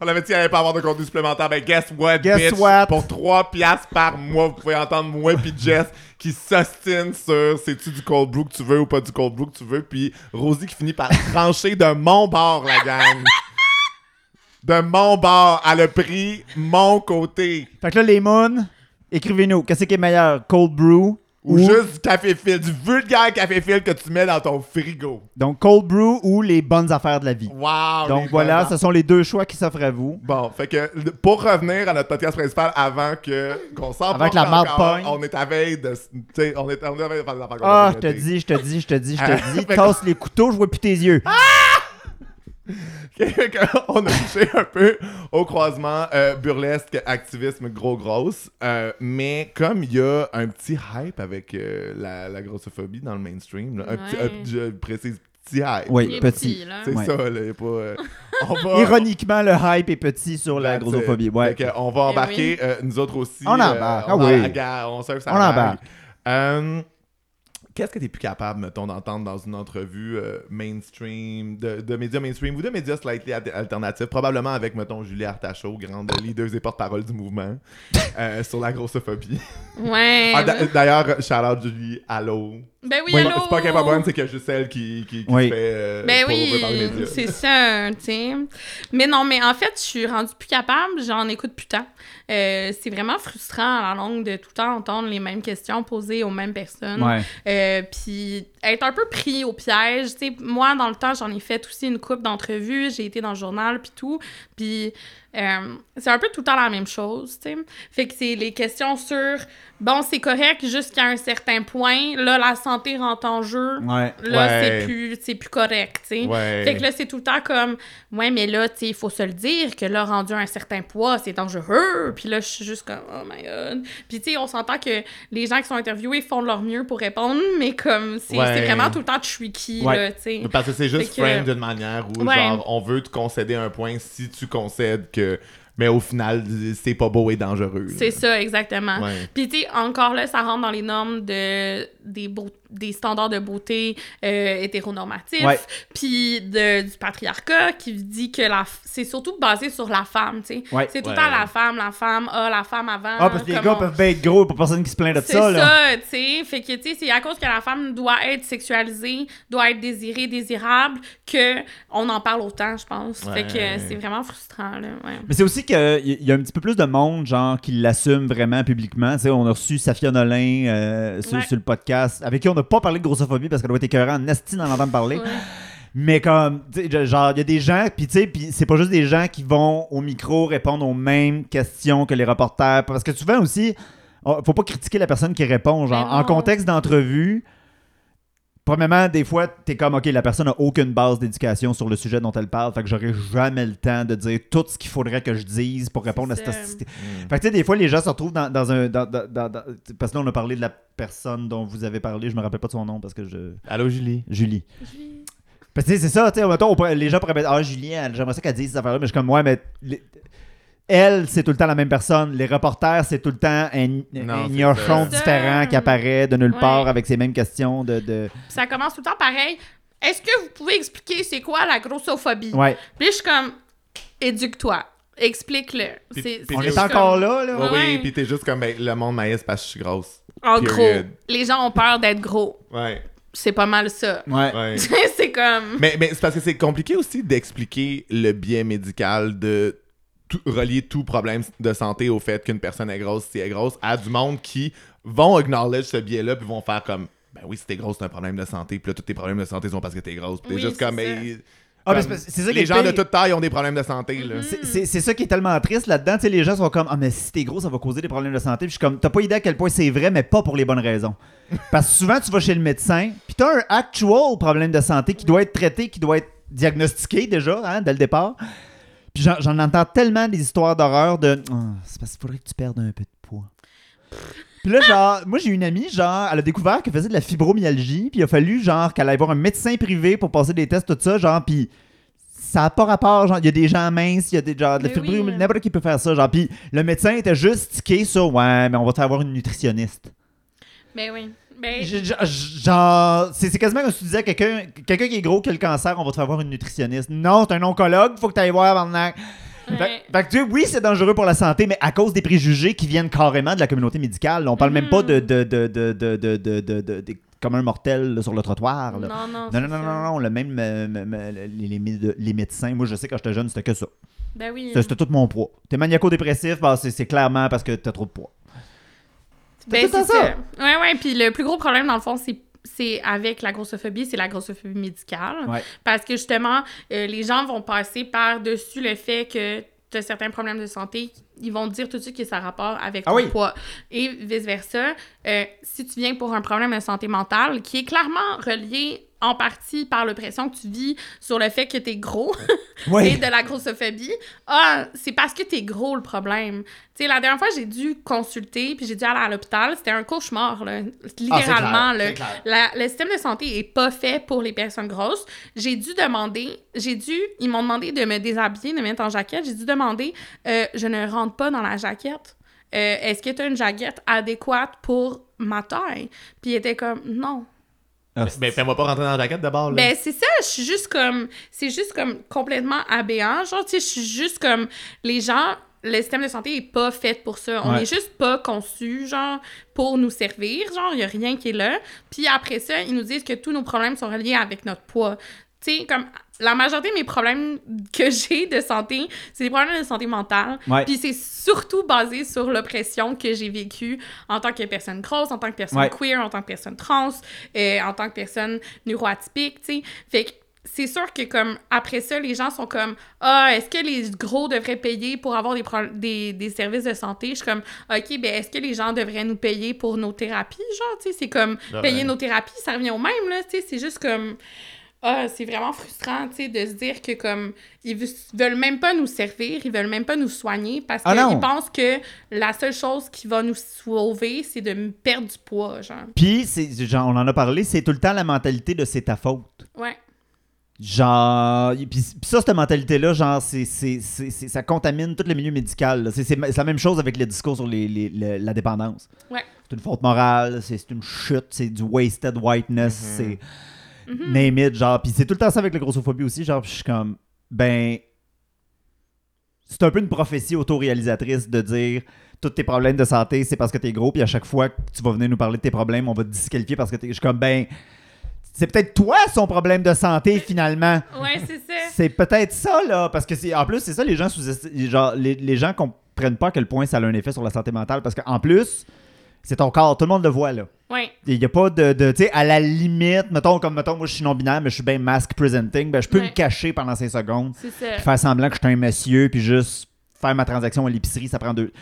On avait dit qu'il allait pas avoir de contenu supplémentaire. Ben, guess what, Guess bitch? what? Pour 3 piastres par mois, vous pouvez entendre moi puis Jess qui s'ostine sur c'est-tu du cold brew que tu veux ou pas du cold brew que tu veux. Puis Rosie qui finit par [LAUGHS] trancher de mon bord, la gang. De mon bord. Elle a pris mon côté. Fait que là, les moons, écrivez-nous. Qu'est-ce qui est meilleur, cold brew Ou juste du café fil, du vulgaire café fil que tu mets dans ton frigo. Donc, cold brew ou les bonnes affaires de la vie. Wow! Donc voilà, bonnes ce sont les deux choix qui s'offrent à vous. Bon, fait que pour revenir à notre podcast principal avant que qu'on Avant que la marde on est à veille de tu sais, on est on est à veille de faire des affaires Ah, je te dis, je te dis, je te dis, je Ah, [LAUGHS] te dis. Tasse les couteaux, je vois plus tes yeux. Que [LAUGHS] on a touché un peu au croisement euh, burlesque activisme gros grosse euh, mais comme il y a un petit hype avec euh, la, la grossophobie dans le mainstream là, un petit, Ouais. je précise petit hype Oui, petit. c'est Ouais. ça là, y a pas euh, on va [LAUGHS] Ironiquement, le hype est petit sur la grossophobie. Ouais. On va Eh embarquer, oui. euh, nous autres aussi. On euh, embarque, on ah oui. on On embarque. Qu'est-ce que t'es plus capable, mettons, d'entendre dans une entrevue euh, mainstream, de, de médias mainstream ou de médias slightly al- alternatifs, probablement avec, mettons, Julie Artachot, grande leader et porte-parole du mouvement, [LAUGHS] euh, sur la grossophobie. Ouais. Ah, d'a- D'ailleurs, shout-out Julie, allô. ben oui, C'est allô? pas- C'est pas qu'elle est pas bonne, c'est que juste celle qui, qui, Oui. fait euh, Ben oui, médias. c'est ça, tu sais. Mais non, mais en fait, je suis rendue plus capable, j'en écoute plus tant. Euh, c'est vraiment frustrant à la longue de tout le temps entendre les mêmes questions posées aux mêmes personnes. Euh, puis être un peu pris au piège. Tu sais, moi, dans le temps, j'en ai fait aussi une coupe d'entrevues. J'ai été dans le journal, puis tout. Puis euh, c'est un peu tout le temps la même chose, tu sais. Fait que c'est les questions sur, bon, c'est correct jusqu'à un certain point. Là, la santé rentre en jeu. Ouais. Là, Ouais. c'est plus, c'est plus correct, tu sais. Ouais. Fait que là, c'est tout le temps comme, ouais, mais là, tu sais, il faut se le dire que là, rendu à un certain poids, c'est dangereux. Puis là, je suis juste comme, oh my god. Puis tu sais, on s'entend que les gens qui sont interviewés font de leur mieux pour répondre, mais comme, c'est. C'est vraiment tout le temps Ouais. là, tu sais. Parce que c'est juste que- frame d'une manière où, Ouais. genre, on veut te concéder un point si tu concèdes que. Mais au final, c'est pas beau et dangereux. C'est ça, exactement. Ouais. Puis, tu sais, encore là, ça rentre dans les normes de, des, beau- des standards de beauté euh, hétéronormatifs, Ouais. puis de- du patriarcat qui dit que la c'est surtout basé sur la femme, tu sais. Ouais. C'est tout le Ouais. temps la femme, la femme, ah, la femme avant. Ah, parce que les gars on- peuvent bien être gros pour personne qui se plaint de C'est ça, là. ça, tu sais. Fait que, tu sais, c'est à cause que la femme doit être sexualisée, doit être désirée, désirable, que on en parle autant, je pense. Fait que c'est vraiment frustrant, là. Ouais. Mais c'est aussi qu'il y a un petit peu plus de monde, genre, qui l'assume vraiment publiquement. Tu sais, on a reçu Safia Nolin euh, sur, Ouais. sur le podcast, avec qui on n'a pas parlé de grossophobie parce qu'elle doit être écœurante en esti d'en entendre parler. Ouais. Mais comme, genre, il y a des gens, puis tu sais, puis c'est pas juste des gens qui vont au micro répondre aux mêmes questions que les reporters. Parce que souvent aussi, on- faut pas critiquer la personne qui répond. Genre, Mais en contexte d'entrevue, premièrement, des fois, t'es comme, OK, la personne a aucune base d'éducation sur le sujet dont elle parle, fait que j'aurai jamais le temps de dire tout ce qu'il faudrait que je dise pour répondre à cette hostilité. Fait que tu sais, des fois, les gens se retrouvent dans, dans un. dans- dans- dans- dans- parce que là, on a parlé de la personne dont vous avez parlé, je me rappelle pas de son nom parce que je. Allô, Julie? Julie. Parce que tu sais, c'est ça, tu sais, les gens pourraient mettre Ah, Julie, elle- j'aimerais ça qu'elle dise ces affaires-là, mais je suis comme, ouais, mais. Elle, c'est tout le temps la même personne. Les reporters, c'est tout le temps un, Non, un gnochon différent qui apparaît de nulle Ouais. part avec ces mêmes questions de. de... Puis ça commence tout le temps pareil. Est-ce que vous pouvez expliquer c'est quoi la grossophobie? Ouais. Puis je suis comme, éduque-toi, explique-le. On est encore comme- là, là. Oui, puis t'es juste comme, ben, le monde maïs parce que je suis grosse. En Period. gros, les gens ont peur d'être gros. Ouais, C'est pas mal ça. Ouais. ouais. [LAUGHS] c'est comme... mais mais c'est parce que c'est compliqué aussi d'expliquer le biais médical de tout- relier tout problème de santé au fait qu'une personne est grosse si elle est grosse à du monde qui vont acknowledge ce biais-là puis vont faire comme ben oui si t'es grosse c'est un problème de santé puis là tous tes problèmes de santé sont parce que t'es grosse puis t'es Oui, juste c'est comme Ah, c'est- ça les gens de toute taille ont des problèmes de santé là C'est- ça qui est tellement triste là-dedans. Tu sais, les gens sont comme Ah, mais si t'es gros, ça va causer des problèmes de santé. Puis je suis comme T'as pas idée à quel point c'est vrai, mais pas pour les bonnes raisons. [LAUGHS] Parce que souvent, tu vas chez le médecin, puis t'as un actual problème de santé qui doit être traité, qui doit être diagnostiqué déjà, hein, dès le départ. Puis j'en- j'en entends tellement des histoires d'horreur de Ah, C'est parce qu'il faudrait que tu perdes un peu de poids. Puis là, genre, moi j'ai une amie, genre, elle a découvert qu'elle faisait de la fibromyalgie, puis il a fallu, genre, qu'elle aille voir un médecin privé pour passer des tests, tout ça, genre, puis ça n'a pas rapport, genre, il y a des gens minces, il y a des genre, de la fibromyalgie, oui. n'importe qui peut faire ça, genre, puis le médecin était juste tiqué sur, ouais, mais on va te faire voir une nutritionniste. Ben oui. Genre, c'est quasiment comme si tu disais quelqu'un quelqu'un qui est gros qui a le cancer, on va te faire voir une nutritionniste. Non, c'est un oncologue, faut que tu ailles voir avant ouais. fait, fait que tu sais, oui, c'est dangereux pour la santé, mais à cause des préjugés qui viennent carrément de la communauté médicale. On parle même pas de, de, de, de, de, communs mortels là, sur le trottoir. là. Non, non, Non, non, non, non, non, le même, euh, les, les méde- les médecins, moi je sais quand j'étais jeune, c'était que ça. Ben oui. C'était c'était tout mon poids. T'es maniaco-dépressif, bah, c'est c'est clairement parce que t'as trop de poids. Ben, c'est temps ça. Ouais, ouais. Puis le plus gros problème, dans le fond, c'est c'est avec la grossophobie, c'est la grossophobie médicale. Ouais. Parce que justement, euh, les gens vont passer par-dessus le fait que tu as certains problèmes de santé. Ils vont te dire tout de suite que ça a rapport avec Ah ton oui. poids. Et vice-versa, euh, si tu viens pour un problème de santé mentale qui est clairement relié en partie par l'oppression que tu vis sur le fait que tu es gros [LAUGHS] et de la grossophobie, ah, c'est parce que t'es gros le problème. Tu sais, la dernière fois, j'ai dû consulter, puis j'ai dû aller à l'hôpital. C'était un cauchemar, là. Littéralement, clair, c'est clair. La- le système de santé est pas fait pour les personnes grosses. J'ai dû demander, j'ai dû, ils m'ont demandé de me déshabiller, de me mettre en jaquette. J'ai dû demander, euh, je ne rentre pas dans la jaquette. Euh, Est-ce que tu as une jaquette adéquate pour ma taille? Puis il était comme, non. Ah, Ben, fais-moi pas rentrer dans la jaquette d'abord, là. Ben, c'est ça, je suis juste comme. C'est juste comme complètement aberrant. Genre, tu sais, je suis juste comme. Les gens. Le système de santé est pas fait pour ça. On Ouais. est juste pas conçu, genre, pour nous servir. Genre, il y a rien qui est là. Puis après ça, ils nous disent que tous nos problèmes sont reliés avec notre poids. Tu sais, comme. La majorité de mes problèmes que j'ai de santé, c'est des problèmes de santé mentale. Ouais. Puis c'est surtout basé sur l'oppression que j'ai vécue en tant que personne grosse, en tant que personne Ouais. queer, en tant que personne trans, euh, en tant que personne neuroatypique, tu sais. Fait que c'est sûr que comme après ça, les gens sont comme ah est-ce que les gros devraient payer pour avoir des, pro- des, des services de santé Je suis comme ok ben est-ce que les gens devraient nous payer pour nos thérapies genre tu sais c'est comme Ouais. payer nos thérapies ça revient au même là tu sais c'est juste comme ah, c'est vraiment frustrant, tu sais, de se dire que comme ils ve- veulent même pas nous servir, ils veulent même pas nous soigner parce Ah qu'ils pensent que la seule chose qui va nous sauver, c'est de perdre du poids, genre. Puis, c'est- genre, on en a parlé, c'est tout le temps la mentalité de c'est ta faute. Ouais. Genre, puis puis ça, cette mentalité-là, genre, c'est, c'est, ça contamine tout le milieu médical. C'est, la même chose avec le discours sur les, les- le- la dépendance. Ouais. C'est une faute morale, c'est, c'est une chute, c'est du wasted whiteness, c'est Mhm. name it, genre. Puis c'est tout le temps ça avec la grossophobie aussi, genre, je suis comme, ben, c'est un peu une prophétie autoréalisatrice de dire tous tes problèmes de santé, c'est parce que t'es gros, puis à chaque fois que tu vas venir nous parler de tes problèmes, on va te disqualifier parce que t'es. Je suis comme, ben, c'est peut-être toi son problème de santé finalement. Ouais, c'est ça. C'est peut-être ça, là, parce que c'est en plus, c'est ça, les gens sous genre, les, les gens comprennent pas à quel point ça a un effet sur la santé mentale, parce qu'en plus, c'est ton corps, tout le monde le voit, là. Ouais. Il n'y a pas de, de tu sais, à la limite, mettons, comme, mettons, moi, je suis non-binaire, mais je suis bien mask presenting, ben, je peux Ouais. me cacher pendant 5 secondes, C'est ça. puis faire semblant que je suis un monsieur, puis juste faire ma transaction à l'épicerie, ça prend deux.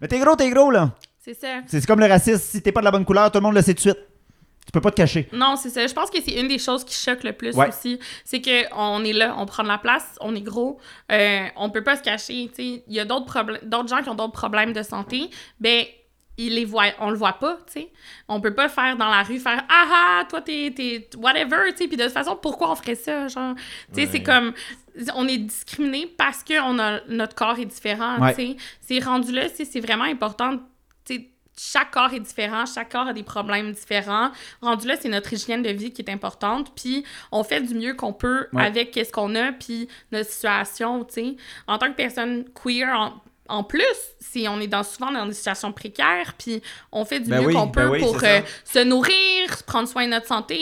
Mais t'es gros, t'es gros, là. C'est ça. C'est comme le racisme, si t'es pas de la bonne couleur, tout le monde le sait tout de suite. Tu peux pas te cacher. Non, c'est ça. Je pense que c'est une des choses qui choque le plus Ouais. aussi. C'est qu'on est là, on prend de la place, on est gros, euh, on peut pas se cacher. tu sais. Il y a d'autres problèmes, d'autres gens qui ont d'autres problèmes de santé. Ben, ils les voient, on le voit pas, tu sais. On peut pas faire dans la rue, faire ah ah, toi t'es, t'es whatever, tu sais. Puis de toute façon, pourquoi on ferait ça, genre? Tu sais, c'est comme, on est discriminé parce que on a, notre corps est différent, Ouais. tu sais. C'est rendu là, c'est vraiment important, tu sais. Chaque corps est différent, chaque corps a des problèmes différents. Rendu là, c'est notre hygiène de vie qui est importante, puis on fait du mieux qu'on peut Ouais. avec qu'est-ce qu'on a, puis notre situation, tu sais. En tant que personne queer, en, en plus, si on est dans, souvent dans des situations précaires, puis on fait du Ben mieux oui, qu'on ben peut oui, pour euh, se nourrir, prendre soin de notre santé,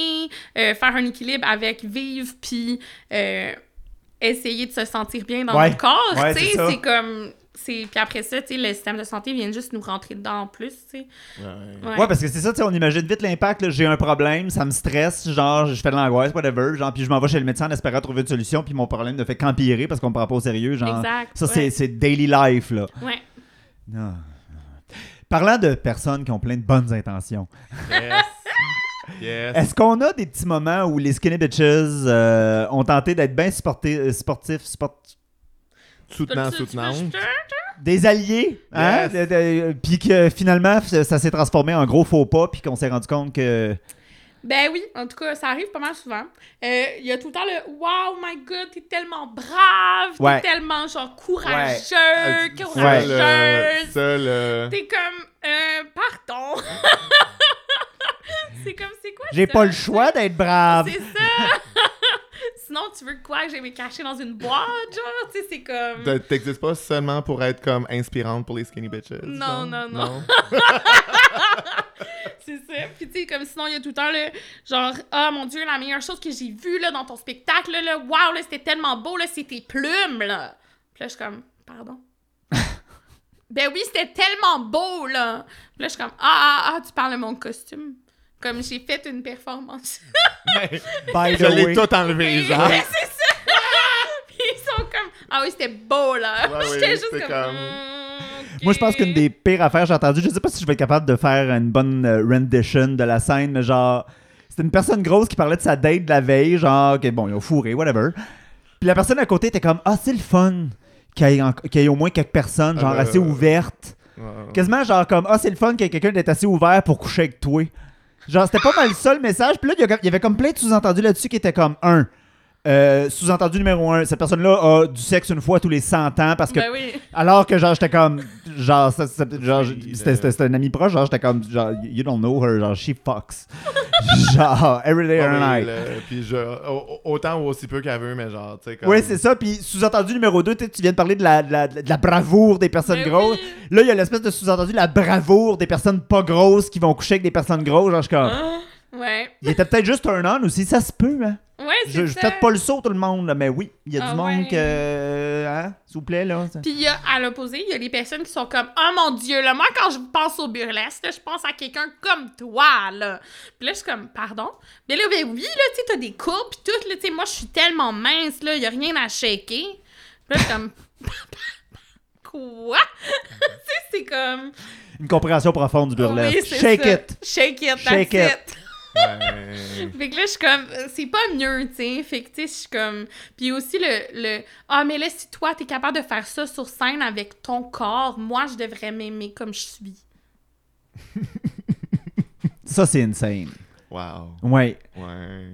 euh, faire un équilibre avec vivre, puis euh, essayer de se sentir bien dans Ouais. notre corps, Ouais, tu c'est sais. ça. C'est comme... c'est Puis après ça, tu sais, le système de santé vient juste nous rentrer dedans en plus, tu sais. Ouais. Ouais. Ouais, parce que c'est ça, tu sais, on imagine vite l'impact. J'ai un problème, ça me stresse, genre, je fais de l'angoisse, whatever. Genre, puis je m'en vais chez le médecin en espérant trouver une solution, puis mon problème ne fait qu'empirer parce qu'on me prend pas au sérieux. Genre, Exact, ça, ouais. c'est, c'est daily life, là. Ouais. Non. Parlant de personnes qui ont plein de bonnes intentions, Yes. [LAUGHS] Yes. est-ce qu'on a des petits moments où les skinny bitches euh, ont tenté d'être bien euh, sportifs, Soutenant. Euh, des alliés, hein? Yes. De- de- puis que finalement, ça, ça s'est transformé en gros faux pas, puis qu'on s'est rendu compte que. Ben oui, en tout cas, ça arrive pas mal souvent. Euh, Il y a tout le temps le Wow, my god, t'es tellement brave, Ouais. t'es tellement genre courageux, Euh, Ça, courageuse. ça, le- T'es comme, euh, pardon. [LAUGHS] [LAUGHS] c'est comme, c'est quoi J'ai pas le choix d'être brave. C'est ça. [LAUGHS] Sinon, tu veux quoi? Que j'aille me cacher dans une boîte, genre? Tu sais, c'est comme. T'existes pas seulement pour être comme inspirante pour les skinny bitches. Non, genre? non, non? [LAUGHS] C'est ça. Puis, tu sais, comme sinon, il y a tout le temps le genre, ah mon Dieu, la meilleure chose que j'ai vue là, dans ton spectacle, là, là, wow, là, c'était tellement beau, là, c'est tes plumes, là. Puis là, je suis comme, pardon? Ben oui, c'était tellement beau, là. Puis là, je suis comme, ah, ah, ah, tu parles de mon costume. Comme j'ai fait une performance. [LAUGHS] By Je l'ai way. tout enlevé, genre. Ouais, [LAUGHS] c'est ça. [LAUGHS] Puis ils sont comme, ah oui, c'était beau, là. Ouais, J'étais oui, juste c'est comme, comme- hmm, Moi, je pense ok. qu'une des pires affaires que j'ai entendues, je sais pas si je vais être capable de faire une bonne euh, rendition de la scène, mais genre, c'était une personne grosse qui parlait de sa date de la veille, genre, que bon, ils ont fourré, whatever. Puis la personne à côté était comme, ah, c'est le fun qu'il y, ait y au moins quelques personnes, genre, Ah, assez euh, ouvertes. Quasiment genre comme, ah, c'est le fun qu'il y ait quelqu'un d'être assez ouvert pour coucher avec toi. Genre, c'était pas mal ça le message. Puis là, il y avait comme plein de sous-entendus là-dessus qui étaient comme, un, Euh, Sous-entendu numéro un, cette personne-là a du sexe une fois tous les 100 ans parce que Ben oui. alors que genre j'étais comme genre c'était le- c'était- c'était un ami proche genre j'étais comme genre you don't know her genre she fucks [LAUGHS] genre every day Ouais, every night Puis je, au- autant ou aussi peu qu'elle veut, mais genre, tu sais, comme. Oui, c'est ça. Puis sous-entendu numéro 2, tu viens de parler de la, de la, de la bravoure des personnes Ben grosses. oui. Là, il y a l'espèce de sous-entendu de la bravoure des personnes pas grosses qui vont coucher avec des personnes grosses. Genre, je suis comme. Ah, Ouais. Il était peut-être juste un on aussi, ça se peut, hein? Ouais, c'est Je, je fais pas le saut, tout le monde, là, mais oui, il y a Ah du monde ouais. que. Hein, s'il vous plaît, là. Puis il y a, à l'opposé, il y a les personnes qui sont comme Oh mon Dieu, là, moi quand je pense au burlesque, là, je pense à quelqu'un comme toi, là. Puis là, je suis comme Pardon? Mais là, ben oui, là, tu sais, t'as des courbes, pis tout, là, tu sais, moi, je suis tellement mince, là, y a rien à shaker. Puis là, je suis comme [LAUGHS] Quoi? [LAUGHS] tu sais, c'est comme. Une compréhension profonde du burlesque. Oui, Shake ça. it! Shake it, Shake it. Ouais. Fait que là, je suis comme, euh, c'est pas mieux, tu sais. Fait que, tu sais, je suis comme. Puis aussi, le, le. Ah, mais là, si toi, t'es capable de faire ça sur scène avec ton corps, moi, je devrais m'aimer comme je suis. Ça, c'est insane. Wow. Ouais. Ouais.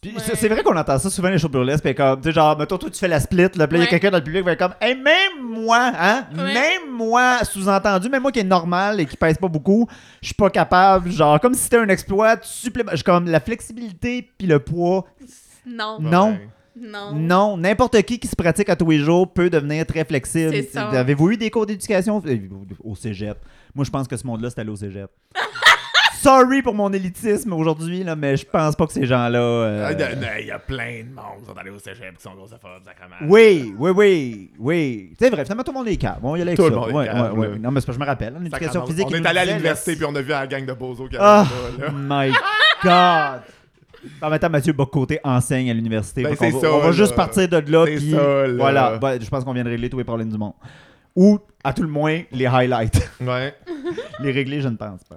Puis Ouais. c'est- vrai qu'on entend ça souvent les shows burlesques, puis comme, tu sais, genre, mettons, toi, tu fais la split, là, il y a quelqu'un dans le public qui va être comme, hey, même moi, hein, Ouais. même moi, sous-entendu, même moi qui est normal et qui pèse pas beaucoup, je suis pas capable, genre, comme si c'était un exploit supplémentaire, comme, la flexibilité puis le poids, Non. Non. Non. non, n'importe qui qui se pratique à tous les jours peut devenir très flexible. Avez-vous eu des cours d'éducation? Euh, au cégep? Moi, je pense que ce monde-là, c'est allé au cégep. [LAUGHS] Sorry pour mon élitisme aujourd'hui, là, mais je pense pas que ces gens-là... euh, Ah, Il y a- il plein de monde qui sont allés au cégep qui sont grossophobes, sacrément. Oui, oui, oui, oui. C'est vrai, finalement, tout le monde est calme. Bon, il y a Tout ça. le monde est calme, ouais, là. ouais. Non, mais c'est que je me rappelle, hein, l'éducation physique. On est allé à l'université puis on a vu la gang de bozos qui arrivent là, là. my God! En même temps, Mathieu Bocoté enseigne à l'université. Ben, c'est va- ça, on va juste partir de là. C'est puis ça, là. Voilà, Ben, je pense qu'on vient de régler tous les problèmes du monde. Ou, à tout le moins, les highlights. Ouais. [LAUGHS] les régler, je ne pense pas.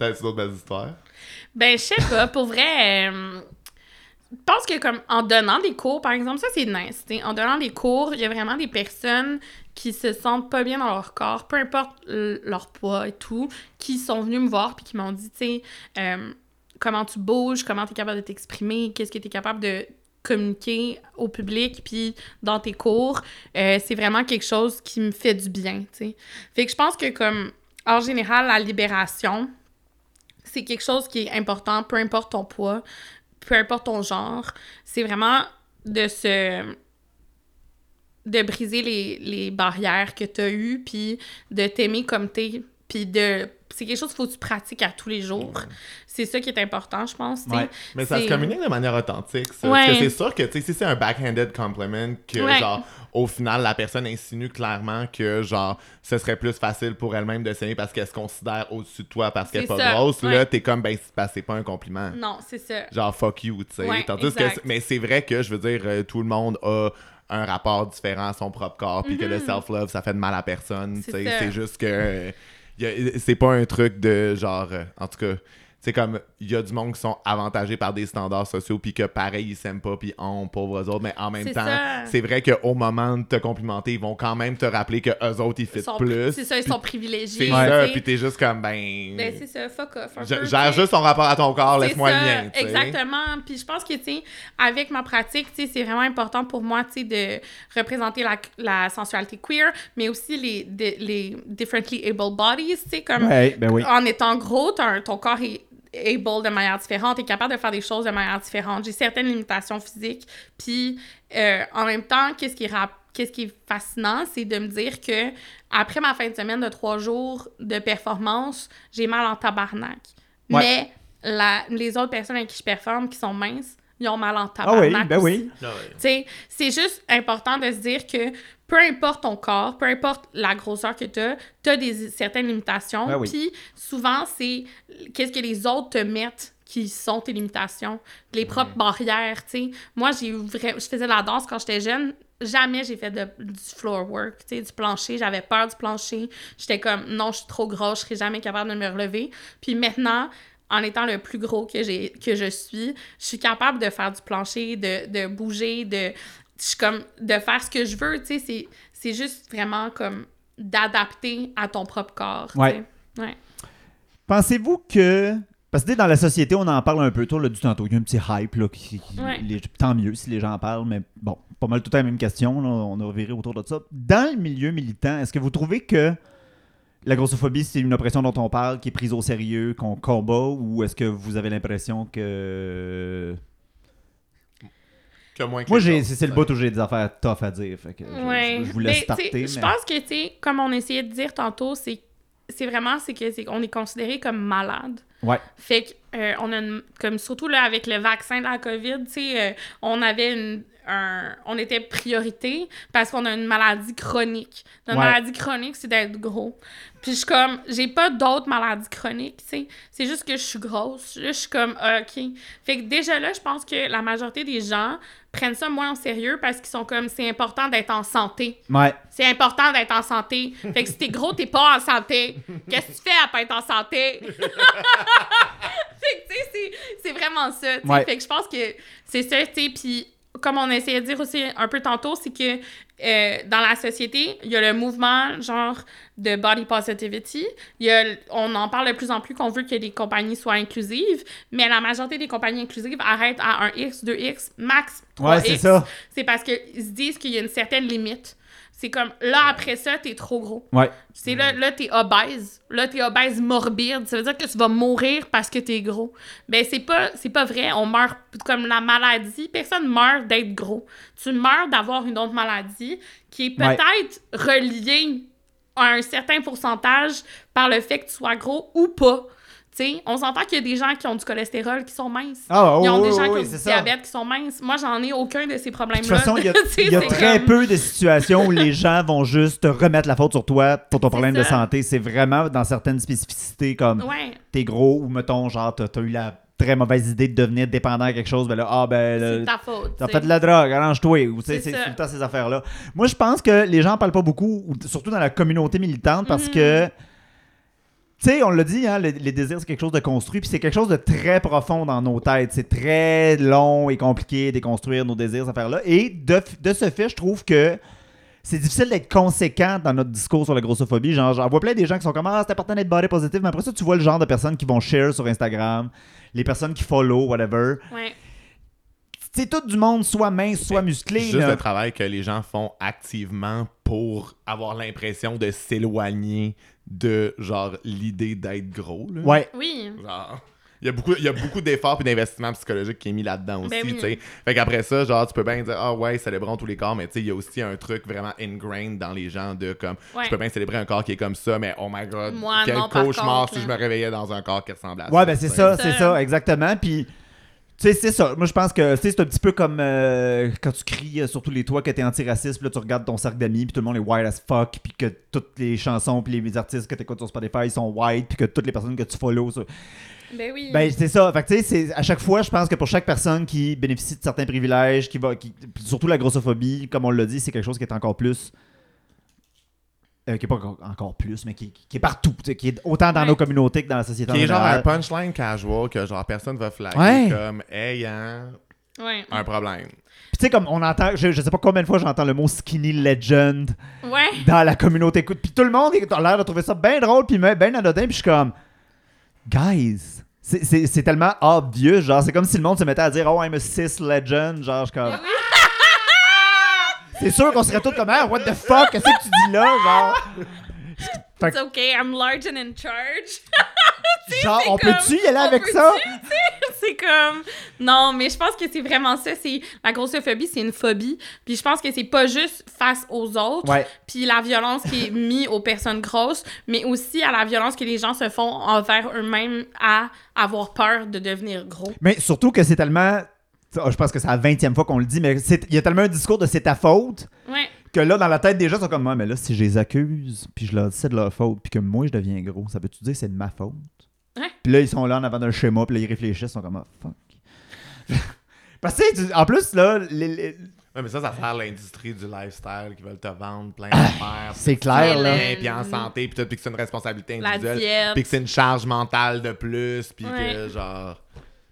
T'as-tu d'autres belles histoires? Ben, je sais pas, pour vrai. euh, Je pense que comme en donnant des cours, par exemple, ça c'est nice. t'sais. En donnant des cours, il y a vraiment des personnes qui se sentent pas bien dans leur corps, peu importe leur poids et tout, qui sont venus me voir puis qui m'ont dit, tu sais, euh, comment tu bouges, comment tu es capable de t'exprimer, qu'est-ce que tu es capable de communiquer au public puis dans tes cours. Euh, c'est vraiment quelque chose qui me fait du bien, tu sais. Fait que je pense que comme, en général, la libération, c'est quelque chose qui est important, peu importe ton poids, peu importe ton genre. C'est vraiment de se. de briser les, barrières que tu as eues, puis de t'aimer comme t'es, puis de. C'est quelque chose qu'il faut que tu pratiques à tous les jours. C'est ça qui est important, je pense. Ouais. Mais ça se communique de manière authentique, ça. Ouais. Parce que c'est sûr que, si c'est un backhanded compliment, que, Ouais. genre, au final, la personne insinue clairement que, genre, ce serait plus facile pour elle-même de s'aimer parce qu'elle se considère au-dessus de toi parce qu'elle est C'est pas ça, grosse, là, t'es comme, ben, c'est pas- pas un compliment. Non, c'est ça. Genre, fuck you, tu sais. Mais c'est vrai que, je veux dire, euh, tout le monde a un rapport différent à son propre corps, puis que le self-love, ça fait de mal à personne, Mhm. C'est juste que. C'est pas un truc de genre. euh, en tout cas. C'est comme, il y a du monde qui sont avantagés par des standards sociaux, puis que pareil, ils s'aiment pas, puis on, pauvres autres, mais en même temps, c'est vrai qu'au moment de te complimenter, ils vont quand même te rappeler que eux autres, ils fit sont- plus. C'est ça, ils sont privilégiés. C'est tu ça, puis t'es juste comme, ben. Ben, c'est ça, fuck off. un je- peu, Gère juste ton rapport à ton corps, laisse-moi le mien. Exactement. Puis je pense que, tu sais, avec ma pratique, tu sais, c'est vraiment important pour moi, tu sais, de représenter la, la sensualité queer, mais aussi les, de- les differently able bodies, tu sais, comme Ouais, ben oui. en étant gros, t'as un- ton corps est able de manière différente, t'es capable de faire des choses de manière différente. J'ai certaines limitations physiques, puis euh, en même temps, qu'est-ce qui Qu'est-ce qui est fascinant, c'est de me dire que après ma fin de semaine de trois jours de performance, j'ai mal en tabarnak. Ouais. Mais la, les autres personnes avec qui je performe, qui sont minces, ils ont mal en Ah oui, tabarnak ben aussi. oui. Ah sais, c'est juste important de se dire que peu importe ton corps, peu importe la grosseur que tu as, tu as des, certaines limitations. Ben oui. Puis souvent, c'est qu'est-ce que les autres te mettent qui sont tes limitations, les propres barrières, tu sais. Moi, j'ai je faisais de la danse quand j'étais jeune. Jamais j'ai fait de, du floor work, tu sais, du plancher. J'avais peur du plancher. J'étais comme, non, je suis trop grosse, je serai jamais capable de me relever. Puis maintenant, en étant le plus gros que, j'ai, que je suis, je suis capable de faire du plancher, de, de bouger, de, je suis comme, de faire ce que je veux, tu sais. C'est, c'est juste vraiment comme d'adapter à ton propre corps, Ouais. Pensez-vous que Parce que dans la société, on en parle un peu. Là, du tantôt, il y a un petit hype. Là, qui, Ouais. les- tant mieux si les gens en parlent, mais bon, pas mal tout à la même question. là, on a viré autour de ça. Dans le milieu militant, est-ce que vous trouvez que la grossophobie, c'est une oppression dont on parle, qui est prise au sérieux, qu'on combat, ou est-ce que vous avez l'impression que. Que moins que Moi, j'ai, c'est, c'est le bout où j'ai des affaires tough à dire. Fait que je- Ouais. je, je vous laisse Mais, starter. Je pense que, tu sais, comme on essayait de dire tantôt, c'est c'est vraiment c'est que c'est qu'on est considéré comme malade. Ouais. Fait que euh, on a une- comme surtout là avec le vaccin de la Covid, tu sais, euh, on avait une un, on était priorité parce qu'on a une maladie chronique. Notre Ouais. maladie chronique, c'est d'être gros. Puis je suis comme, j'ai pas d'autres maladies chroniques, tu sais. C'est juste que je suis grosse. Là, je suis comme, ah, OK. Fait que déjà là, je pense que la majorité des gens prennent ça moins au sérieux parce qu'ils sont comme, c'est important d'être en santé. Ouais. C'est important d'être en santé. Fait que si t'es gros, t'es pas en santé. Qu'est-ce que tu fais à pas être en santé? [LAUGHS] fait que, tu sais, c'est- c'est vraiment ça. tu sais. Ouais. Fait que je pense que c'est ça, tu sais. Puis, comme on essayait de dire aussi un peu tantôt, c'est que euh, dans la société, il y a le mouvement, genre, de body positivity. Il y a, on en parle de plus en plus qu'on veut que les compagnies soient inclusives, mais la majorité des compagnies inclusives arrêtent à un X, 2X, max 3X Ouais, c'est ça. c'est parce qu'ils se disent qu'il y a une certaine limite. C'est comme, là, après ça, t'es trop gros. Ouais. C'est là, là, t'es obèse. Là, t'es obèse morbide. Ça veut dire que tu vas mourir parce que t'es gros. Ben, c'est pas, c'est pas vrai. On meurt comme la maladie. Personne meurt d'être gros. Tu meurs d'avoir une autre maladie qui est Ouais. peut-être reliée à un certain pourcentage par le fait que tu sois gros ou pas. Tu sais, on s'entend qu'il y a des gens qui ont du cholestérol qui sont minces. Ah, Ils ont oh, des gens qui ont du ça. diabète qui sont minces. Moi, j'en ai aucun de ces De problèmes-là. toute façon, il y a, [LAUGHS] y très comme- peu de situations où les gens vont juste te remettre la faute sur toi pour ton problème de santé. C'est vraiment dans certaines spécificités comme Ouais, t'es gros ou mettons, genre, t'as t'as eu la très mauvaise idée de devenir dépendant à quelque chose. Ben là, ah ben, c'est ta faute. T'as fait de la drogue, arrange-toi. Ou, tu sais, C'est tout le temps ces affaires-là. Moi, je pense que les gens en parlent pas beaucoup, surtout dans la communauté militante, parce Mhm. que, tu sais, on l'a dit, hein, le- les désirs, c'est quelque chose de construit, puis c'est quelque chose de très profond dans nos têtes. C'est très long et compliqué de déconstruire nos désirs, ces affaires-là. Et de ce fait, je trouve que c'est difficile d'être conséquent dans notre discours sur la grossophobie. Genre, j'en vois plein des gens qui sont comme Ah, c'est important d'être body positive, mais après ça, tu vois le genre de personnes qui vont share sur Instagram, les personnes qui follow, whatever. Ouais. C'est tout du monde, soit mince, soit musclé. Juste là. le travail que les gens font activement pour avoir l'impression de s'éloigner de genre l'idée d'être gros. Là. Ouais. Oui. Genre, il y a beaucoup, il y a beaucoup d'efforts et d'investissements psychologiques qui est mis là-dedans aussi, Ben oui. tu sais. Fait qu'après ça, genre, tu peux bien dire, ah ouais, célébrons tous les corps, mais tu sais, il y a aussi un truc vraiment ingrained dans les gens de comme, Ouais. je peux bien célébrer un corps qui est comme ça, mais oh my god, Moi, quel non, cauchemar contre, si je me réveillais dans un corps qui ressemble à ça. Ouais, ben c'est ça, C'est ça. exactement. Puis, sais, c'est ça. Moi, je pense que tu c'est un petit peu comme euh, quand tu cries euh, sur tous les toits que t'es antiraciste, puis là, tu regardes ton cercle d'amis, puis tout le monde est white as fuck, puis que toutes les chansons, puis les artistes que t'écoutes sur Spotify ils sont white, puis que toutes les personnes que tu follow. Ben oui. Ben, c'est ça. Fait que, tu sais, à chaque fois, je pense que pour chaque personne qui bénéficie de certains privilèges, qui va, qui, surtout la grossophobie, comme on l'a dit, c'est quelque chose qui est encore plus. Euh, qui est pas encore- plus, mais qui, qui est partout, qui est autant dans Ouais. nos communautés que dans la société Qui est genre un punchline casual que genre personne va flaguer Ouais. comme ayant Ouais. un problème. Puis tu sais, comme on entend, je, je sais pas combien de fois j'entends le mot skinny legend Ouais. dans la communauté. Puis tout le monde a l'air de trouver ça bien drôle, puis bien anodin, puis je suis comme, guys, c'est- c'est c'est tellement obvious, genre, c'est comme si le monde se mettait à dire, oh, I'm a cis legend, genre, je suis comme. C'est sûr qu'on serait tous comme, ah, what the fuck, qu'est-ce que tu dis là, genre? It's okay, I'm large and in charge. [LAUGHS] Genre, on comme- peut-tu y aller avec ça? c'est comme non mais je pense que c'est vraiment ça c'est la grossophobie c'est une phobie puis je pense que c'est pas juste face aux autres Ouais. puis la violence qui est mise aux personnes grosses mais aussi à la violence que les gens se font envers eux-mêmes à avoir peur de devenir gros Mais surtout que c'est tellement. Je pense que c'est la 20e fois qu'on le dit, mais il y a tellement un discours de c'est ta faute ouais que là, dans la tête des gens, ils sont comme moi, mais là, si je les accuse, puis je leur dis c'est de leur faute, puis que moi, je deviens gros, ça veut-tu dire que c'est de ma faute? Ouais. Puis là, ils sont là en avant d'un schéma, puis là, ils réfléchissent, ils sont comme, ah, fuck. [LAUGHS] Parce que, tu sais, tu- en plus, là, les- les- Ouais, mais ça, ça sert l'industrie du lifestyle qui veulent te vendre plein d'affaires. c'est clair, là. Puis en santé, puis tout, puis que c'est une responsabilité individuelle. Puis que c'est une charge mentale de plus, puis Ouais. que genre.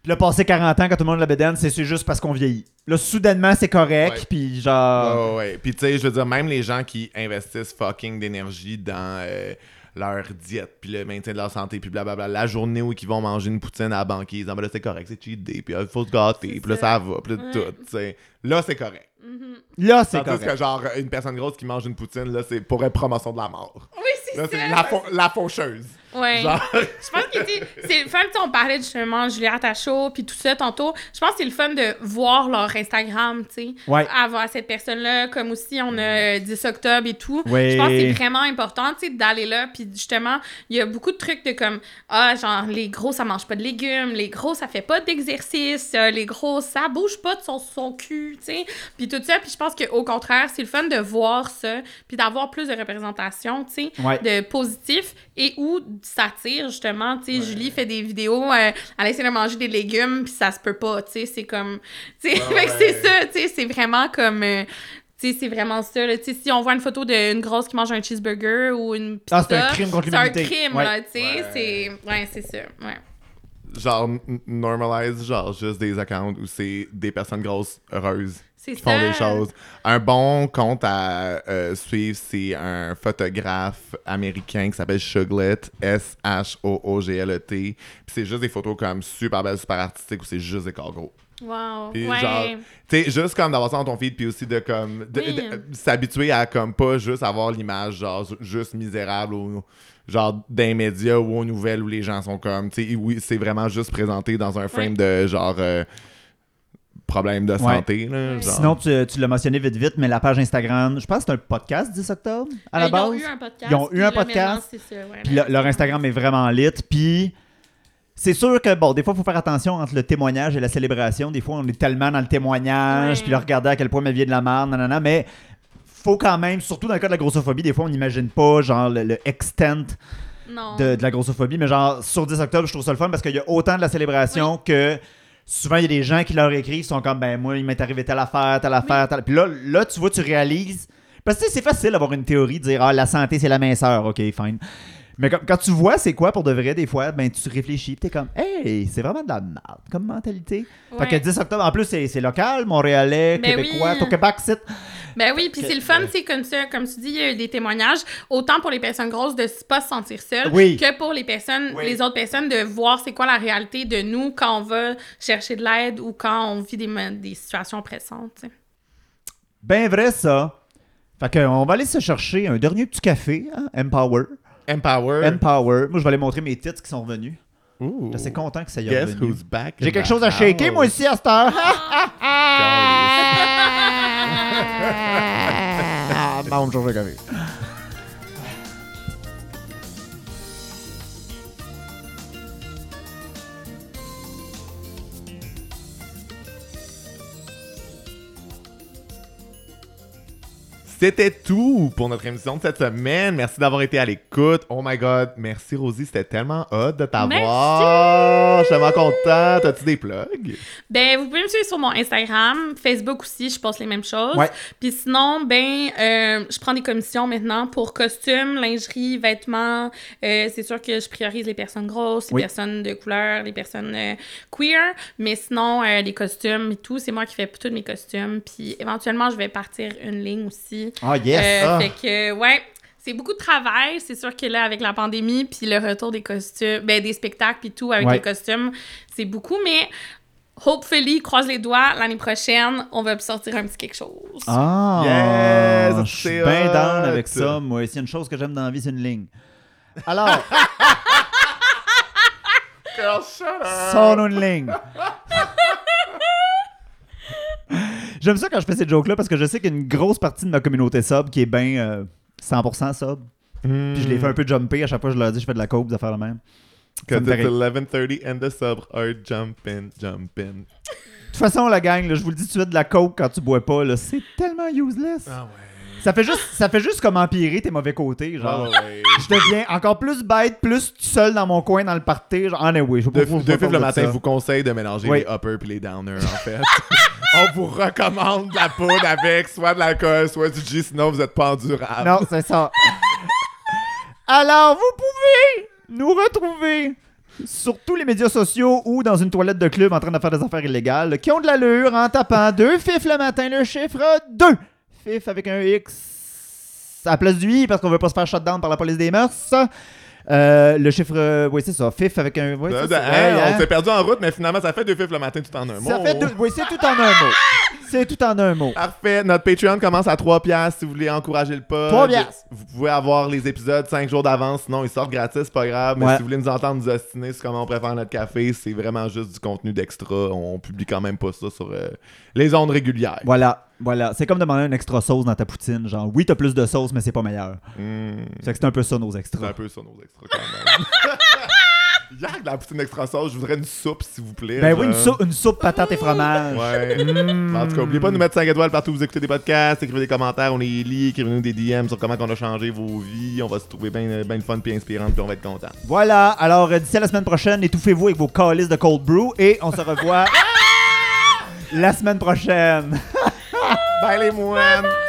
Là, passé 40 ans, quand tout le monde la bédaine, c'est c'est juste parce qu'on vieillit. Là, soudainement, c'est correct, puis genre... Ouais, ouais. Puis tu sais, je veux dire, même les gens qui investissent fucking d'énergie dans euh, leur diète, puis le maintien de leur santé, puis blablabla, la journée où ils vont manger une poutine à la banquise, ah, ben là, c'est correct, c'est cheat day, puis il faut se gâter, C'est puis là, ça. va, puis là, Ouais. tout, tu sais. Là, c'est correct. Mhm. Là, c'est Tandis correct. que, genre, une personne grosse qui mange une poutine, là, c'est pour être promotion de la mort. Oui, c'est Là, ça. c'est la, fau- la faucheuse. Ouais. Genre, Je pense que c'est le fun, tu sais, on parlait justement Juliette Tachaud puis tout ça tantôt. Je pense que c'est le fun de voir leur Instagram, tu sais. Ouais. Avoir cette personne-là, comme aussi on a euh, 10 octobre et tout. Ouais. Je pense que c'est vraiment important, tu sais, d'aller là. Puis justement, il y a beaucoup de trucs de comme, ah, genre, les gros, ça mange pas de légumes, les gros, ça fait pas d'exercice, euh, les gros, ça bouge pas de son, son cul, tu sais. Puis tout ça, puis je pense qu'au contraire, c'est le fun de voir ça, puis d'avoir plus de représentation, tu sais Ouais. de positif et où ça tire justement tu sais Julie fait des vidéos euh, elle essaie de manger des légumes puis ça se peut pas tu sais c'est comme tu sais [LAUGHS] c'est ça tu sais c'est vraiment comme euh, tu sais c'est vraiment ça là. tu sais si on voit une photo d'une grosse qui mange un cheeseburger ou une pizza Ah, c'est un crime contre c'est un crime Ouais. là tu sais Ouais. c'est ouais c'est ça ouais genre, n- normalise, genre, juste des accounts où c'est des personnes grosses heureuses qui font des choses. Un bon compte à euh, suivre, c'est un photographe américain qui s'appelle Shuglet, S-H-O-O-G-L-E-T. Puis c'est juste des photos comme super belles, super artistiques où c'est juste des corps gros. wow Puis ouais genre, tu sais, juste comme d'avoir ça dans ton feed, puis aussi de comme, Oui. s'habituer à comme pas juste avoir l'image genre ju- juste misérable ou genre d'un média ou aux nouvelles où les gens sont comme, tu sais, oui, c'est vraiment juste présenté dans un frame de genre euh, problème de santé, là, genre. Sinon, tu, tu l'as mentionné vite vite, mais la page Instagram, je pense que c'est un podcast 10 octobre à la Euh, base. ils ont eu un podcast Ils ont eu un podcast, ouais, Puis le- leur Instagram est vraiment lit. Puis c'est sûr que, bon, des fois, il faut faire attention entre le témoignage et la célébration. Des fois, on est tellement dans le témoignage, Ouais. puis là, regarder à quel point ma vie est de la merde, nanana, mais faut quand même, surtout dans le cas de la grossophobie, des fois, on n'imagine pas, genre, le, le extent de, de la grossophobie, mais genre, sur 10 octobre, je trouve ça le fun parce qu'il y a autant de la célébration que souvent, il y a des gens qui leur écrivent, sont comme, ben, moi, il m'est arrivé telle affaire, telle affaire, telle. Puis là, là, tu vois, tu réalises. Parce que c'est facile d'avoir une théorie, de dire, ah, la santé, c'est la minceur, ok, fine. Mais quand, quand tu vois c'est quoi pour de vrai, des fois, ben tu réfléchis, t'es comme, hey, c'est vraiment de la merde comme mentalité. Fait que Ouais. 10 octobre, en plus, c'est local, montréalais, Ben québécois, oui. au Québec, c'est. Ben oui, puis c'est le fun, c'est comme ça, comme tu dis, il y a eu des témoignages, autant pour les personnes grosses de s- pas se sentir seules, Oui. que pour les personnes, Oui. les autres personnes de voir c'est quoi la réalité de nous quand on va chercher de l'aide ou quand on vit des, situations pressantes. Ben vrai, ça. Fait que, on va aller se chercher un dernier petit café, hein, Empower. Empower. Empower. Moi, je vais aller montrer mes titres qui sont revenus. Ooh. Je suis assez content que ça y est Guess revenu. who's back J'ai in quelque the chose à shaker, house. moi aussi, à cette heure. Ah, [LAUGHS] bon, [LAUGHS] C'était tout pour notre émission de cette semaine. Merci d'avoir été à l'écoute. Oh my god, merci Rosie, c'était tellement hot de t'avoir. Je suis tellement content. T'as-tu des plugs? Ben, vous pouvez me suivre sur mon Instagram, Facebook aussi, je poste les mêmes choses. Ouais. Puis sinon, ben, euh, je prends des commissions maintenant pour costumes, lingerie, vêtements. Euh, c'est sûr que je priorise les personnes grosses, les Oui. personnes de couleur, les personnes euh, queer. Mais sinon, les costumes et tout, c'est moi qui fais tous mes costumes. Puis éventuellement, je vais partir une ligne aussi. Ah, yes. Euh, Ah. Fait que, ouais. C'est beaucoup de travail, c'est sûr que là, avec la pandémie, puis le retour des costumes, ben, des spectacles, puis tout, avec Ouais. les costumes, c'est beaucoup, mais hopefully, croise les doigts, l'année prochaine, on va sortir un petit quelque chose. Ah, Yes, je suis bien down avec ça. Moi, s'il y a une chose que j'aime dans la vie, c'est une ligne. Alors, [LAUGHS] Girl, shut up! son une ligne. [LAUGHS] J'aime ça quand je fais ces jokes-là parce que je sais qu'il y a une grosse partie de ma communauté sub qui est bien euh, 100% sub. Puis je les fais un peu jumper à chaque fois que je leur dis je fais de la coke, de faire la même. Ça Because it's rire. 11.30 and the subs are jumping, jumping. De toute façon, la gang, là, je vous le dis de suite, de la coke quand tu bois pas, là, c'est tellement useless. Ah ouais. Ça fait juste ça fait juste comme empirer tes mauvais côtés. Genre, Ah ouais. je deviens encore plus bête, plus seul dans mon coin dans le party. Genre, ah, oui, je pas De, de je parle le matin ça. vous conseille de mélanger Oui. les uppers puis les downers, en fait. [LAUGHS] On vous recommande de la poudre avec soit de l'alcool, soit du G, sinon vous êtes pas endurable. Non, c'est ça. Alors, vous pouvez nous retrouver sur tous les médias sociaux ou dans une toilette de club en train de faire des affaires illégales qui ont de l'allure en tapant deux fifs le matin, le chiffre 2. Fif avec un X à la place du I parce qu'on veut pas se faire shutdown par la police des mœurs. Euh, le chiffre, euh, oui, c'est ça. Fif avec un. Oui, Là, c'est de- ça. hein, hein? On s'est perdu en route, mais finalement, ça fait deux fifs le matin tout en un mot. Ça fait deux- Oui, c'est tout en un mot. C'est tout en un mot. Parfait. Notre Patreon commence à 3 piastres si vous voulez encourager le pod. 3 piastres. Vous pouvez avoir les épisodes 5 jours d'avance, sinon ils sortent gratis, c'est pas grave. Mais Ouais. si vous voulez nous entendre nous ostiner sur comment on préfère notre café, c'est vraiment juste du contenu d'extra. On publie quand même pas ça sur euh, les ondes régulières. Voilà, voilà. C'est comme demander un extra sauce dans ta poutine. Genre, oui, t'as plus de sauce, mais c'est pas meilleur. Hmm, C'est que c'est un peu ça, nos c'est extras. un peu ça nos extras quand même. [LAUGHS] De la poutine extra sauce, je voudrais une soupe s'il vous plaît. Ben oui, une, genre. sou- une soupe patate et fromage. Ouais. Mm. En tout cas, n'oubliez pas de nous mettre 5 étoiles partout où vous écoutez des podcasts, écrivez des commentaires, on les lit, écrivez-nous des DM sur comment on a changé vos vies. On va se trouver bien ben fun puis inspirant puis on va être content. Voilà, alors euh, d'ici à la semaine prochaine, étouffez-vous avec vos calices de cold brew et on se revoit [LAUGHS] la semaine prochaine. [LAUGHS] Bye les moines!